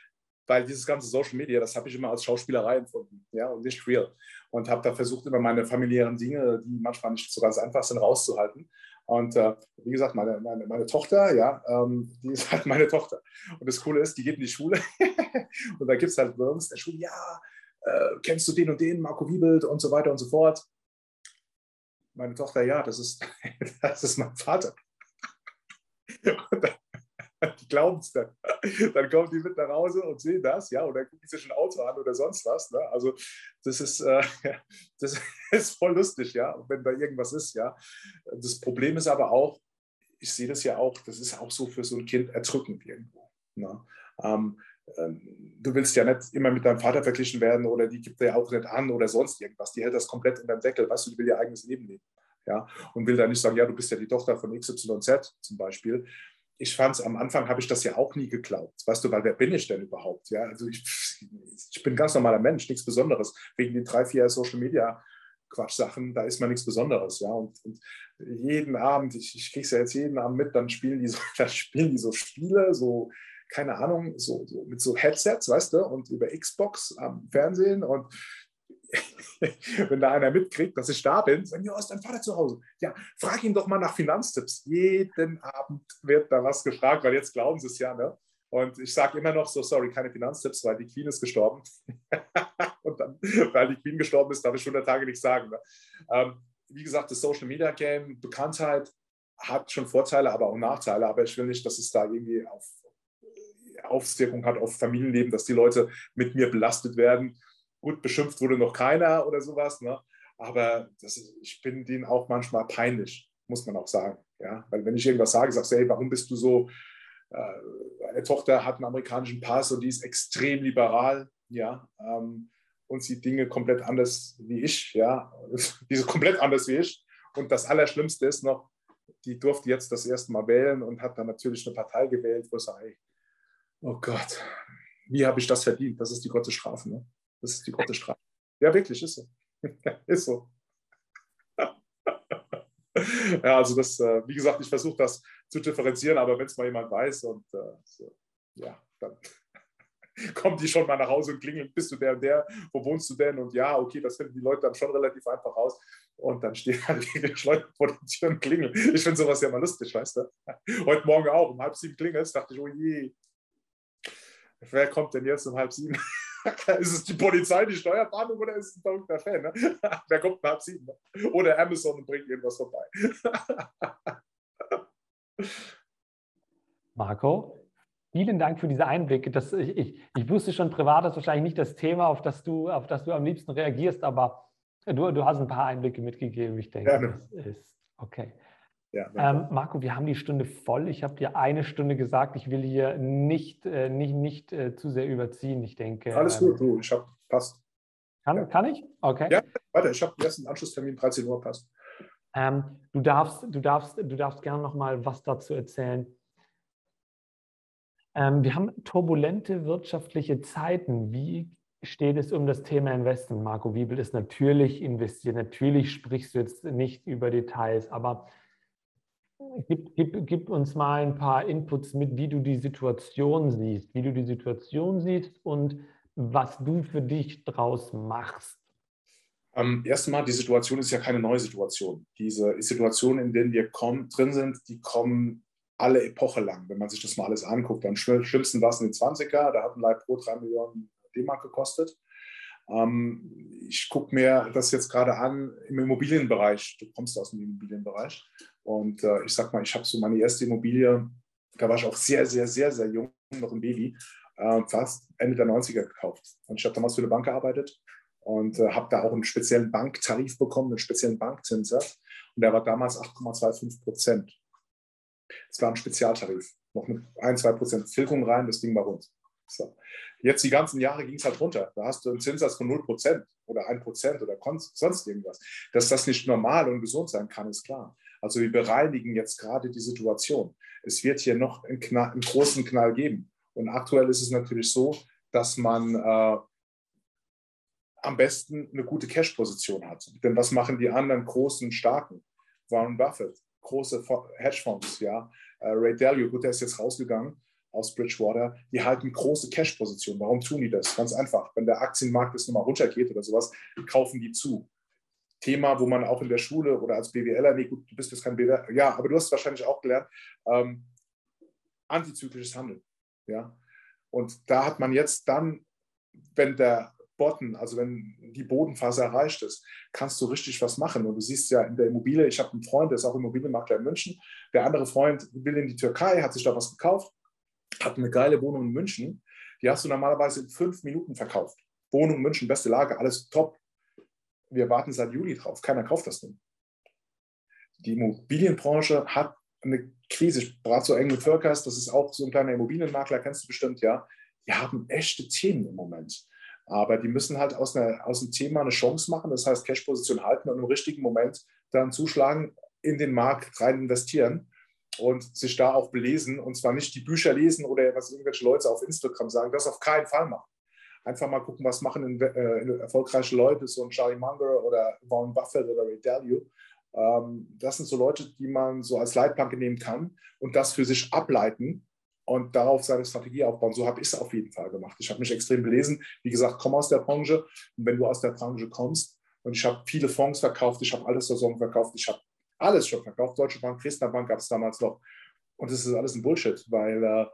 weil dieses ganze Social Media, das habe ich immer als Schauspielerei empfunden, ja, und nicht real. Und habe da versucht, immer meine familiären Dinge, die manchmal nicht so ganz einfach sind, rauszuhalten. Und äh, wie gesagt, meine, meine, meine Tochter, ja, ähm, die ist halt meine Tochter. Und das Coole ist, die geht in die Schule und da gibt es halt bei uns in der Schule, ja, äh, kennst du den und den, Marco Wiebelt und so weiter und so fort. Meine Tochter, ja, das ist, das ist mein Vater. Die glauben es dann. Dann kommen die mit nach Hause und sehen das, ja, und gucken sie sich ein Auto an oder sonst was. Ne? Also das ist, äh, das ist voll lustig, ja, wenn da irgendwas ist, ja. Das Problem ist aber auch, ich sehe das ja auch, das ist auch so für so ein Kind erdrückend irgendwo. Ne? Ähm, ähm, du willst ja nicht immer mit deinem Vater verglichen werden oder die gibt er ja auch nicht an oder sonst irgendwas. Die hält das komplett in deinem Deckel, weißt du, die will ihr eigenes Leben leben. Ja, und will dann nicht sagen, ja, du bist ja die Tochter von XYZ zum Beispiel ich fand es am Anfang, habe ich das ja auch nie geglaubt. Weißt du, weil wer bin ich denn überhaupt? Ja, also ich, ich bin ein ganz normaler Mensch, nichts Besonderes. Wegen den drei, vier Social Media Quatschsachen, da ist man nichts Besonderes. Ja, und, und jeden Abend, ich, ich kriege es ja jetzt jeden Abend mit, dann spielen die so, dann spielen die so Spiele, so, keine Ahnung, so, so mit so Headsets, weißt du, und über Xbox am Fernsehen und wenn da einer mitkriegt, dass ich da bin, sagen, ja, ist dein Vater zu Hause? Ja, frag ihn doch mal nach Finanztipps. Jeden Abend wird da was gefragt, weil jetzt glauben sie es ja, ne? Und ich sage immer noch so, sorry, keine Finanztipps, weil die Queen ist gestorben. und dann, weil die Queen gestorben ist, darf ich 100 Tage nichts sagen. Ne? Ähm, wie gesagt, das Social Media Game, Bekanntheit hat schon Vorteile, aber auch Nachteile. Aber ich will nicht, dass es da irgendwie auf, Auswirkungen hat auf Familienleben, dass die Leute mit mir belastet werden Gut, beschimpft wurde noch keiner oder sowas, ne? aber ist, ich bin denen auch manchmal peinlich, muss man auch sagen. Ja? Weil wenn ich irgendwas sage, sagst du, hey, warum bist du so, äh, eine Tochter hat einen amerikanischen Pass und die ist extrem liberal, ja, ähm, und sieht Dinge komplett anders wie ich, ja, die ist komplett anders wie ich. Und das Allerschlimmste ist noch, die durfte jetzt das erste Mal wählen und hat dann natürlich eine Partei gewählt, wo sage, hey, oh Gott, wie habe ich das verdient? Das ist die Gottesstrafe. Ne? Das ist die Gottesstrafe. Ja, wirklich, ist so. ist so. ja, also das, äh, wie gesagt, ich versuche das zu differenzieren, aber wenn es mal jemand weiß und äh, so, ja, dann kommen die schon mal nach Hause und klingeln, bist du der und der, wo wohnst du denn? Und ja, okay, das finden die Leute dann schon relativ einfach raus. Und dann stehen halt wirklich Leute vor der Tür und klingeln. Ich finde sowas ja mal lustig, weißt du? Heute Morgen auch, um halb sieben klingelt, dachte ich, oh je, wer kommt denn jetzt um halb sieben? Ist es die Polizei, die Steuerfahndung oder ist es ein verrückter Fan? Ne? Wer kommt nach sieben? Ne? Oder Amazon und bringt irgendwas vorbei. Marco, vielen Dank für diese Einblicke. Das, ich, ich, ich, wusste schon, privat ist wahrscheinlich nicht das Thema, auf das du, auf das du am liebsten reagierst, aber du, du hast ein paar Einblicke mitgegeben. Ich denke, Gerne. das ist okay. Ja, ähm, Marco, wir haben die Stunde voll. Ich habe dir eine Stunde gesagt. Ich will hier nicht, äh, nicht, nicht äh, zu sehr überziehen. Ich denke. Alles ähm, gut, du. Ich habe passt. Kann, ja. kann ich? Okay. Ja, weiter. Ich habe jetzt einen Anschlusstermin 13 Uhr passt. Ähm, du darfst, du darfst, du darfst gerne noch mal was dazu erzählen. Ähm, wir haben turbulente wirtschaftliche Zeiten. Wie steht es um das Thema Investment? Marco Wiebel ist natürlich investiert. Natürlich sprichst du jetzt nicht über Details, aber Gib, gib, gib, uns mal ein paar Inputs mit, wie du die Situation siehst, wie du die Situation siehst und was du für dich draus machst. Ähm, erstmal, die Situation ist ja keine neue Situation. Diese Situation, in der wir kommen, drin sind, die kommen alle Epoche lang. Wenn man sich das mal alles anguckt, am schlimmsten war es in den 20er, da hat ein Leib Pro 3 Millionen D-Mark gekostet. Ähm, ich gucke mir das jetzt gerade an im Immobilienbereich. Du kommst aus dem Immobilienbereich. Und äh, ich sag mal, ich habe so meine erste Immobilie, da war ich auch sehr, sehr, sehr, sehr jung, noch ein Baby, äh, fast Ende der 90er gekauft. Und ich habe damals für eine Bank gearbeitet und äh, habe da auch einen speziellen Banktarif bekommen, einen speziellen Bankzinssatz. Und der war damals 8,25 Prozent. Das war ein Spezialtarif. Noch mit 1, 2 Prozent Tilgung rein, das Ding war rund. So. Jetzt die ganzen Jahre ging es halt runter. Da hast du einen Zinssatz von 0 Prozent oder 1 Prozent oder sonst irgendwas. Dass das nicht normal und gesund sein kann, ist klar. Also wir bereinigen jetzt gerade die Situation. Es wird hier noch einen, Knall, einen großen Knall geben. Und aktuell ist es natürlich so, dass man äh, am besten eine gute Cash-Position hat. Denn was machen die anderen großen, starken? Warren Buffett, große Hedgefonds, ja. Äh, Ray Dalio, gut, der ist jetzt rausgegangen aus Bridgewater, die halten große Cash-Positionen. Warum tun die das? Ganz einfach. Wenn der Aktienmarkt jetzt nochmal runtergeht oder sowas, kaufen die zu. Thema, wo man auch in der Schule oder als BWLer, nee, gut, du bist jetzt kein BWLer, ja, aber du hast wahrscheinlich auch gelernt, ähm, antizyklisches Handeln. Ja? Und da hat man jetzt dann, wenn der Botten, also wenn die Bodenphase erreicht ist, kannst du richtig was machen. Und du siehst ja in der Immobilie, ich habe einen Freund, der ist auch Immobilienmakler in München. Der andere Freund will in die Türkei, hat sich da was gekauft, hat eine geile Wohnung in München. Die hast du normalerweise in fünf Minuten verkauft. Wohnung München, beste Lage, alles top. Wir warten seit Juli drauf. Keiner kauft das Ding. Die Immobilienbranche hat eine Krise. Ich berate so eng mit Völkers, das ist auch so ein kleiner Immobilienmakler, kennst du bestimmt, ja. Die haben echte Themen im Moment. Aber die müssen halt aus, einer, aus dem Thema eine Chance machen, das heißt Cash-Position halten und im richtigen Moment dann zuschlagen, in den Markt rein investieren und sich da auch belesen und zwar nicht die Bücher lesen oder was irgendwelche Leute auf Instagram sagen, das auf keinen Fall machen. Einfach mal gucken, was machen äh, erfolgreiche Leute, so ein Charlie Munger oder Warren Buffett oder Ray Dalio. Ähm, das sind so Leute, die man so als Leitplanke nehmen kann und das für sich ableiten und darauf seine Strategie aufbauen. So habe ich es auf jeden Fall gemacht. Ich habe mich extrem belesen. Wie gesagt, komme aus der Branche. Und wenn du aus der Branche kommst, und ich habe viele Fonds verkauft, ich habe alles Saison verkauft, ich habe alles schon verkauft. Deutsche Bank, Dresdner Bank gab es damals noch. Und das ist alles ein Bullshit, weil äh,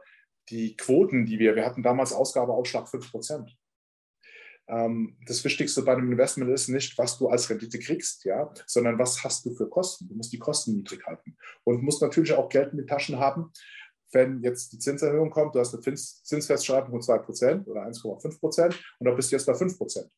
die Quoten, die wir, wir hatten damals Ausgabeausschlag 5%. Ähm, das Wichtigste bei einem Investment ist nicht, was du als Rendite kriegst, ja, sondern was hast du für Kosten. Du musst die Kosten niedrig halten und musst natürlich auch Geld in den Taschen haben, wenn jetzt die Zinserhöhung kommt, du hast eine Zinsfestschreibung von 2% oder 1,5% und da bist du jetzt bei 5%.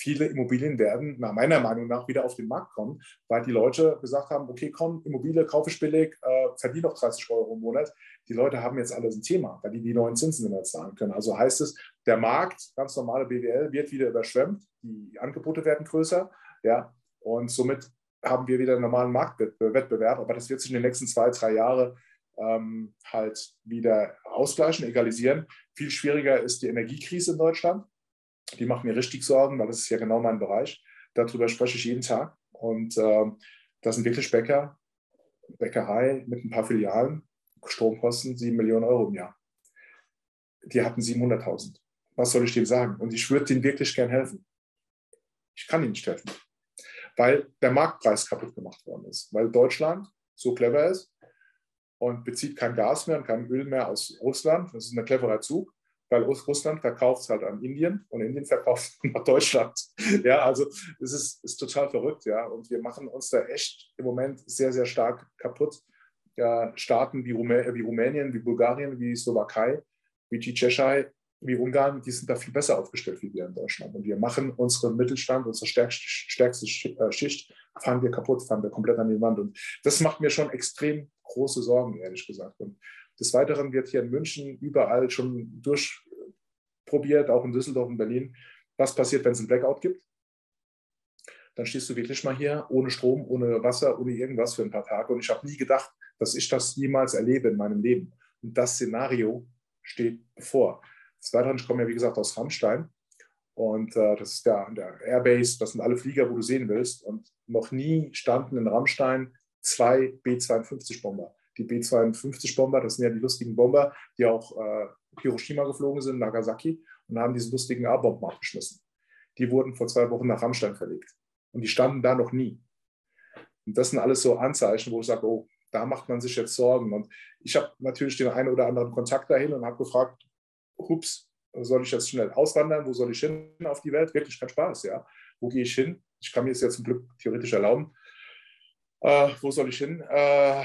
Viele Immobilien werden nach meiner Meinung nach wieder auf den Markt kommen, weil die Leute gesagt haben, okay, komm, Immobilie kaufe ich billig, äh, verdiene noch 30 Euro im Monat. Die Leute haben jetzt alles ein Thema, weil die die neuen Zinsen nicht zahlen können. Also heißt es, der Markt, ganz normale BWL, wird wieder überschwemmt, die Angebote werden größer, ja, und somit haben wir wieder einen normalen Marktwettbewerb, aber das wird sich in den nächsten zwei, drei Jahren ähm, halt wieder ausgleichen, egalisieren. Viel schwieriger ist die Energiekrise in Deutschland. Die macht mir richtig Sorgen, weil das ist ja genau mein Bereich. Darüber spreche ich jeden Tag. Und ähm, das sind wirklich Bäcker, Bäckerei mit ein paar Filialen, Stromkosten 7 Millionen Euro im Jahr. Die hatten 700.000. Was soll ich denen sagen? Und ich würde denen wirklich gern helfen. Ich kann ihnen nicht helfen, weil der Marktpreis kaputt gemacht worden ist, weil Deutschland so clever ist, und bezieht kein Gas mehr und kein Öl mehr aus Russland. Das ist ein cleverer Zug, weil Russland verkauft es halt an Indien und Indien verkauft es nach Deutschland. Ja, also es ist, ist total verrückt, ja. Und wir machen uns da echt im Moment sehr, sehr stark kaputt. Ja, Staaten wie, Rumä wie Rumänien, wie Bulgarien, wie Slowakei, wie die Tschechei, wie Ungarn, die sind da viel besser aufgestellt wie wir in Deutschland. Und wir machen unseren Mittelstand, unsere stärkste, stärkste äh, Schicht, fahren wir kaputt, fahren wir komplett an die Wand. Und das macht mir schon extrem große Sorgen, ehrlich gesagt. Und des Weiteren wird hier in München überall schon durchprobiert, auch in Düsseldorf und Berlin, was passiert, wenn es einen Blackout gibt. Dann stehst du wirklich mal hier ohne Strom, ohne Wasser, ohne irgendwas für ein paar Tage. Und ich habe nie gedacht, dass ich das jemals erlebe in meinem Leben. Und das Szenario steht bevor. Des Weiteren, ich komme ja wie gesagt aus Rammstein. Und äh, das ist der, der Airbase, das sind alle Flieger, wo du sehen willst. Und noch nie standen in Rammstein zwei B-52-Bomber. Die B-52-Bomber, das sind ja die lustigen Bomber, die auch äh, Hiroshima geflogen sind, Nagasaki, und haben diese lustigen A-Bomben abgeschmissen. Die wurden vor zwei Wochen nach Rammstein verlegt. Und die standen da noch nie. Und das sind alles so Anzeichen, wo ich sage, oh, da macht man sich jetzt Sorgen. Und ich habe natürlich den einen oder anderen Kontakt dahin und habe gefragt, hups, soll ich jetzt schnell auswandern? Wo soll ich hin auf die Welt? Wirklich kein Spaß, ja. Wo gehe ich hin? Ich kann mir es jetzt zum Glück theoretisch erlauben. Äh, wo soll ich hin? Äh,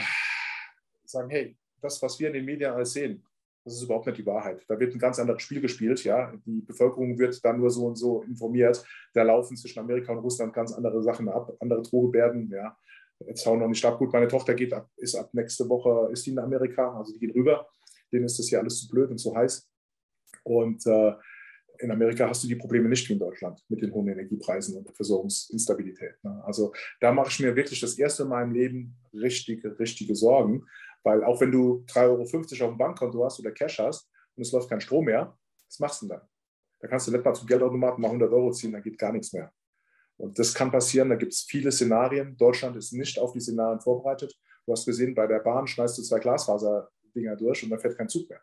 sagen, hey, das, was wir in den Medien alles sehen, das ist überhaupt nicht die Wahrheit. Da wird ein ganz anderes Spiel gespielt. Ja? Die Bevölkerung wird dann nur so und so informiert. Da laufen zwischen Amerika und Russland ganz andere Sachen ab, andere Drohgebärden. Ja? Jetzt hauen noch nicht ab. Gut, meine Tochter geht ab, ist ab nächste Woche, ist die in Amerika, also die geht rüber. Denen ist das hier alles zu blöd und zu heiß. Und äh, in Amerika hast du die Probleme nicht wie in Deutschland mit den hohen Energiepreisen und der Versorgungsinstabilität. Ne? Also da mache ich mir wirklich das erste Mal im Leben richtige, richtige Sorgen, weil auch wenn du 3,50 Euro auf dem Bankkonto hast oder Cash hast und es läuft kein Strom mehr, was machst du denn dann? Da kannst du nicht mal zum Geldautomaten mal 100 Euro ziehen, dann geht gar nichts mehr. Und das kann passieren, da gibt es viele Szenarien. Deutschland ist nicht auf die Szenarien vorbereitet. Du hast gesehen, bei der Bahn schneidest du zwei Glasfaserdinger durch und dann fährt kein Zug mehr.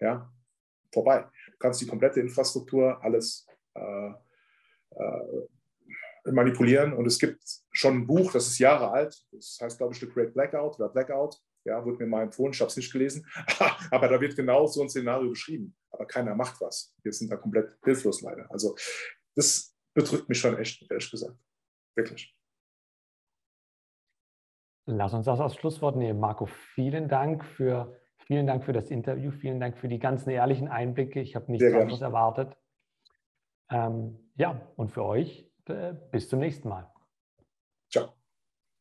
Ja, vorbei. Du kannst die komplette Infrastruktur, alles äh, äh, manipulieren. Und es gibt schon ein Buch, das ist Jahre alt, das heißt, glaube ich, The Great Blackout oder Blackout. Ja, wurde mir mal empfohlen, ich habe es nicht gelesen. Aber da wird genau so ein Szenario beschrieben. Aber keiner macht was. Wir sind da komplett hilflos leider. Also das bedrückt mich schon echt, ehrlich gesagt. Wirklich. Lass uns das als Schlusswort nehmen. Marco, vielen Dank für Vielen Dank für das Interview. Vielen Dank für die ganzen ehrlichen Einblicke. Ich habe nichts anderes erwartet. Ähm, ja, und für euch äh, bis zum nächsten Mal.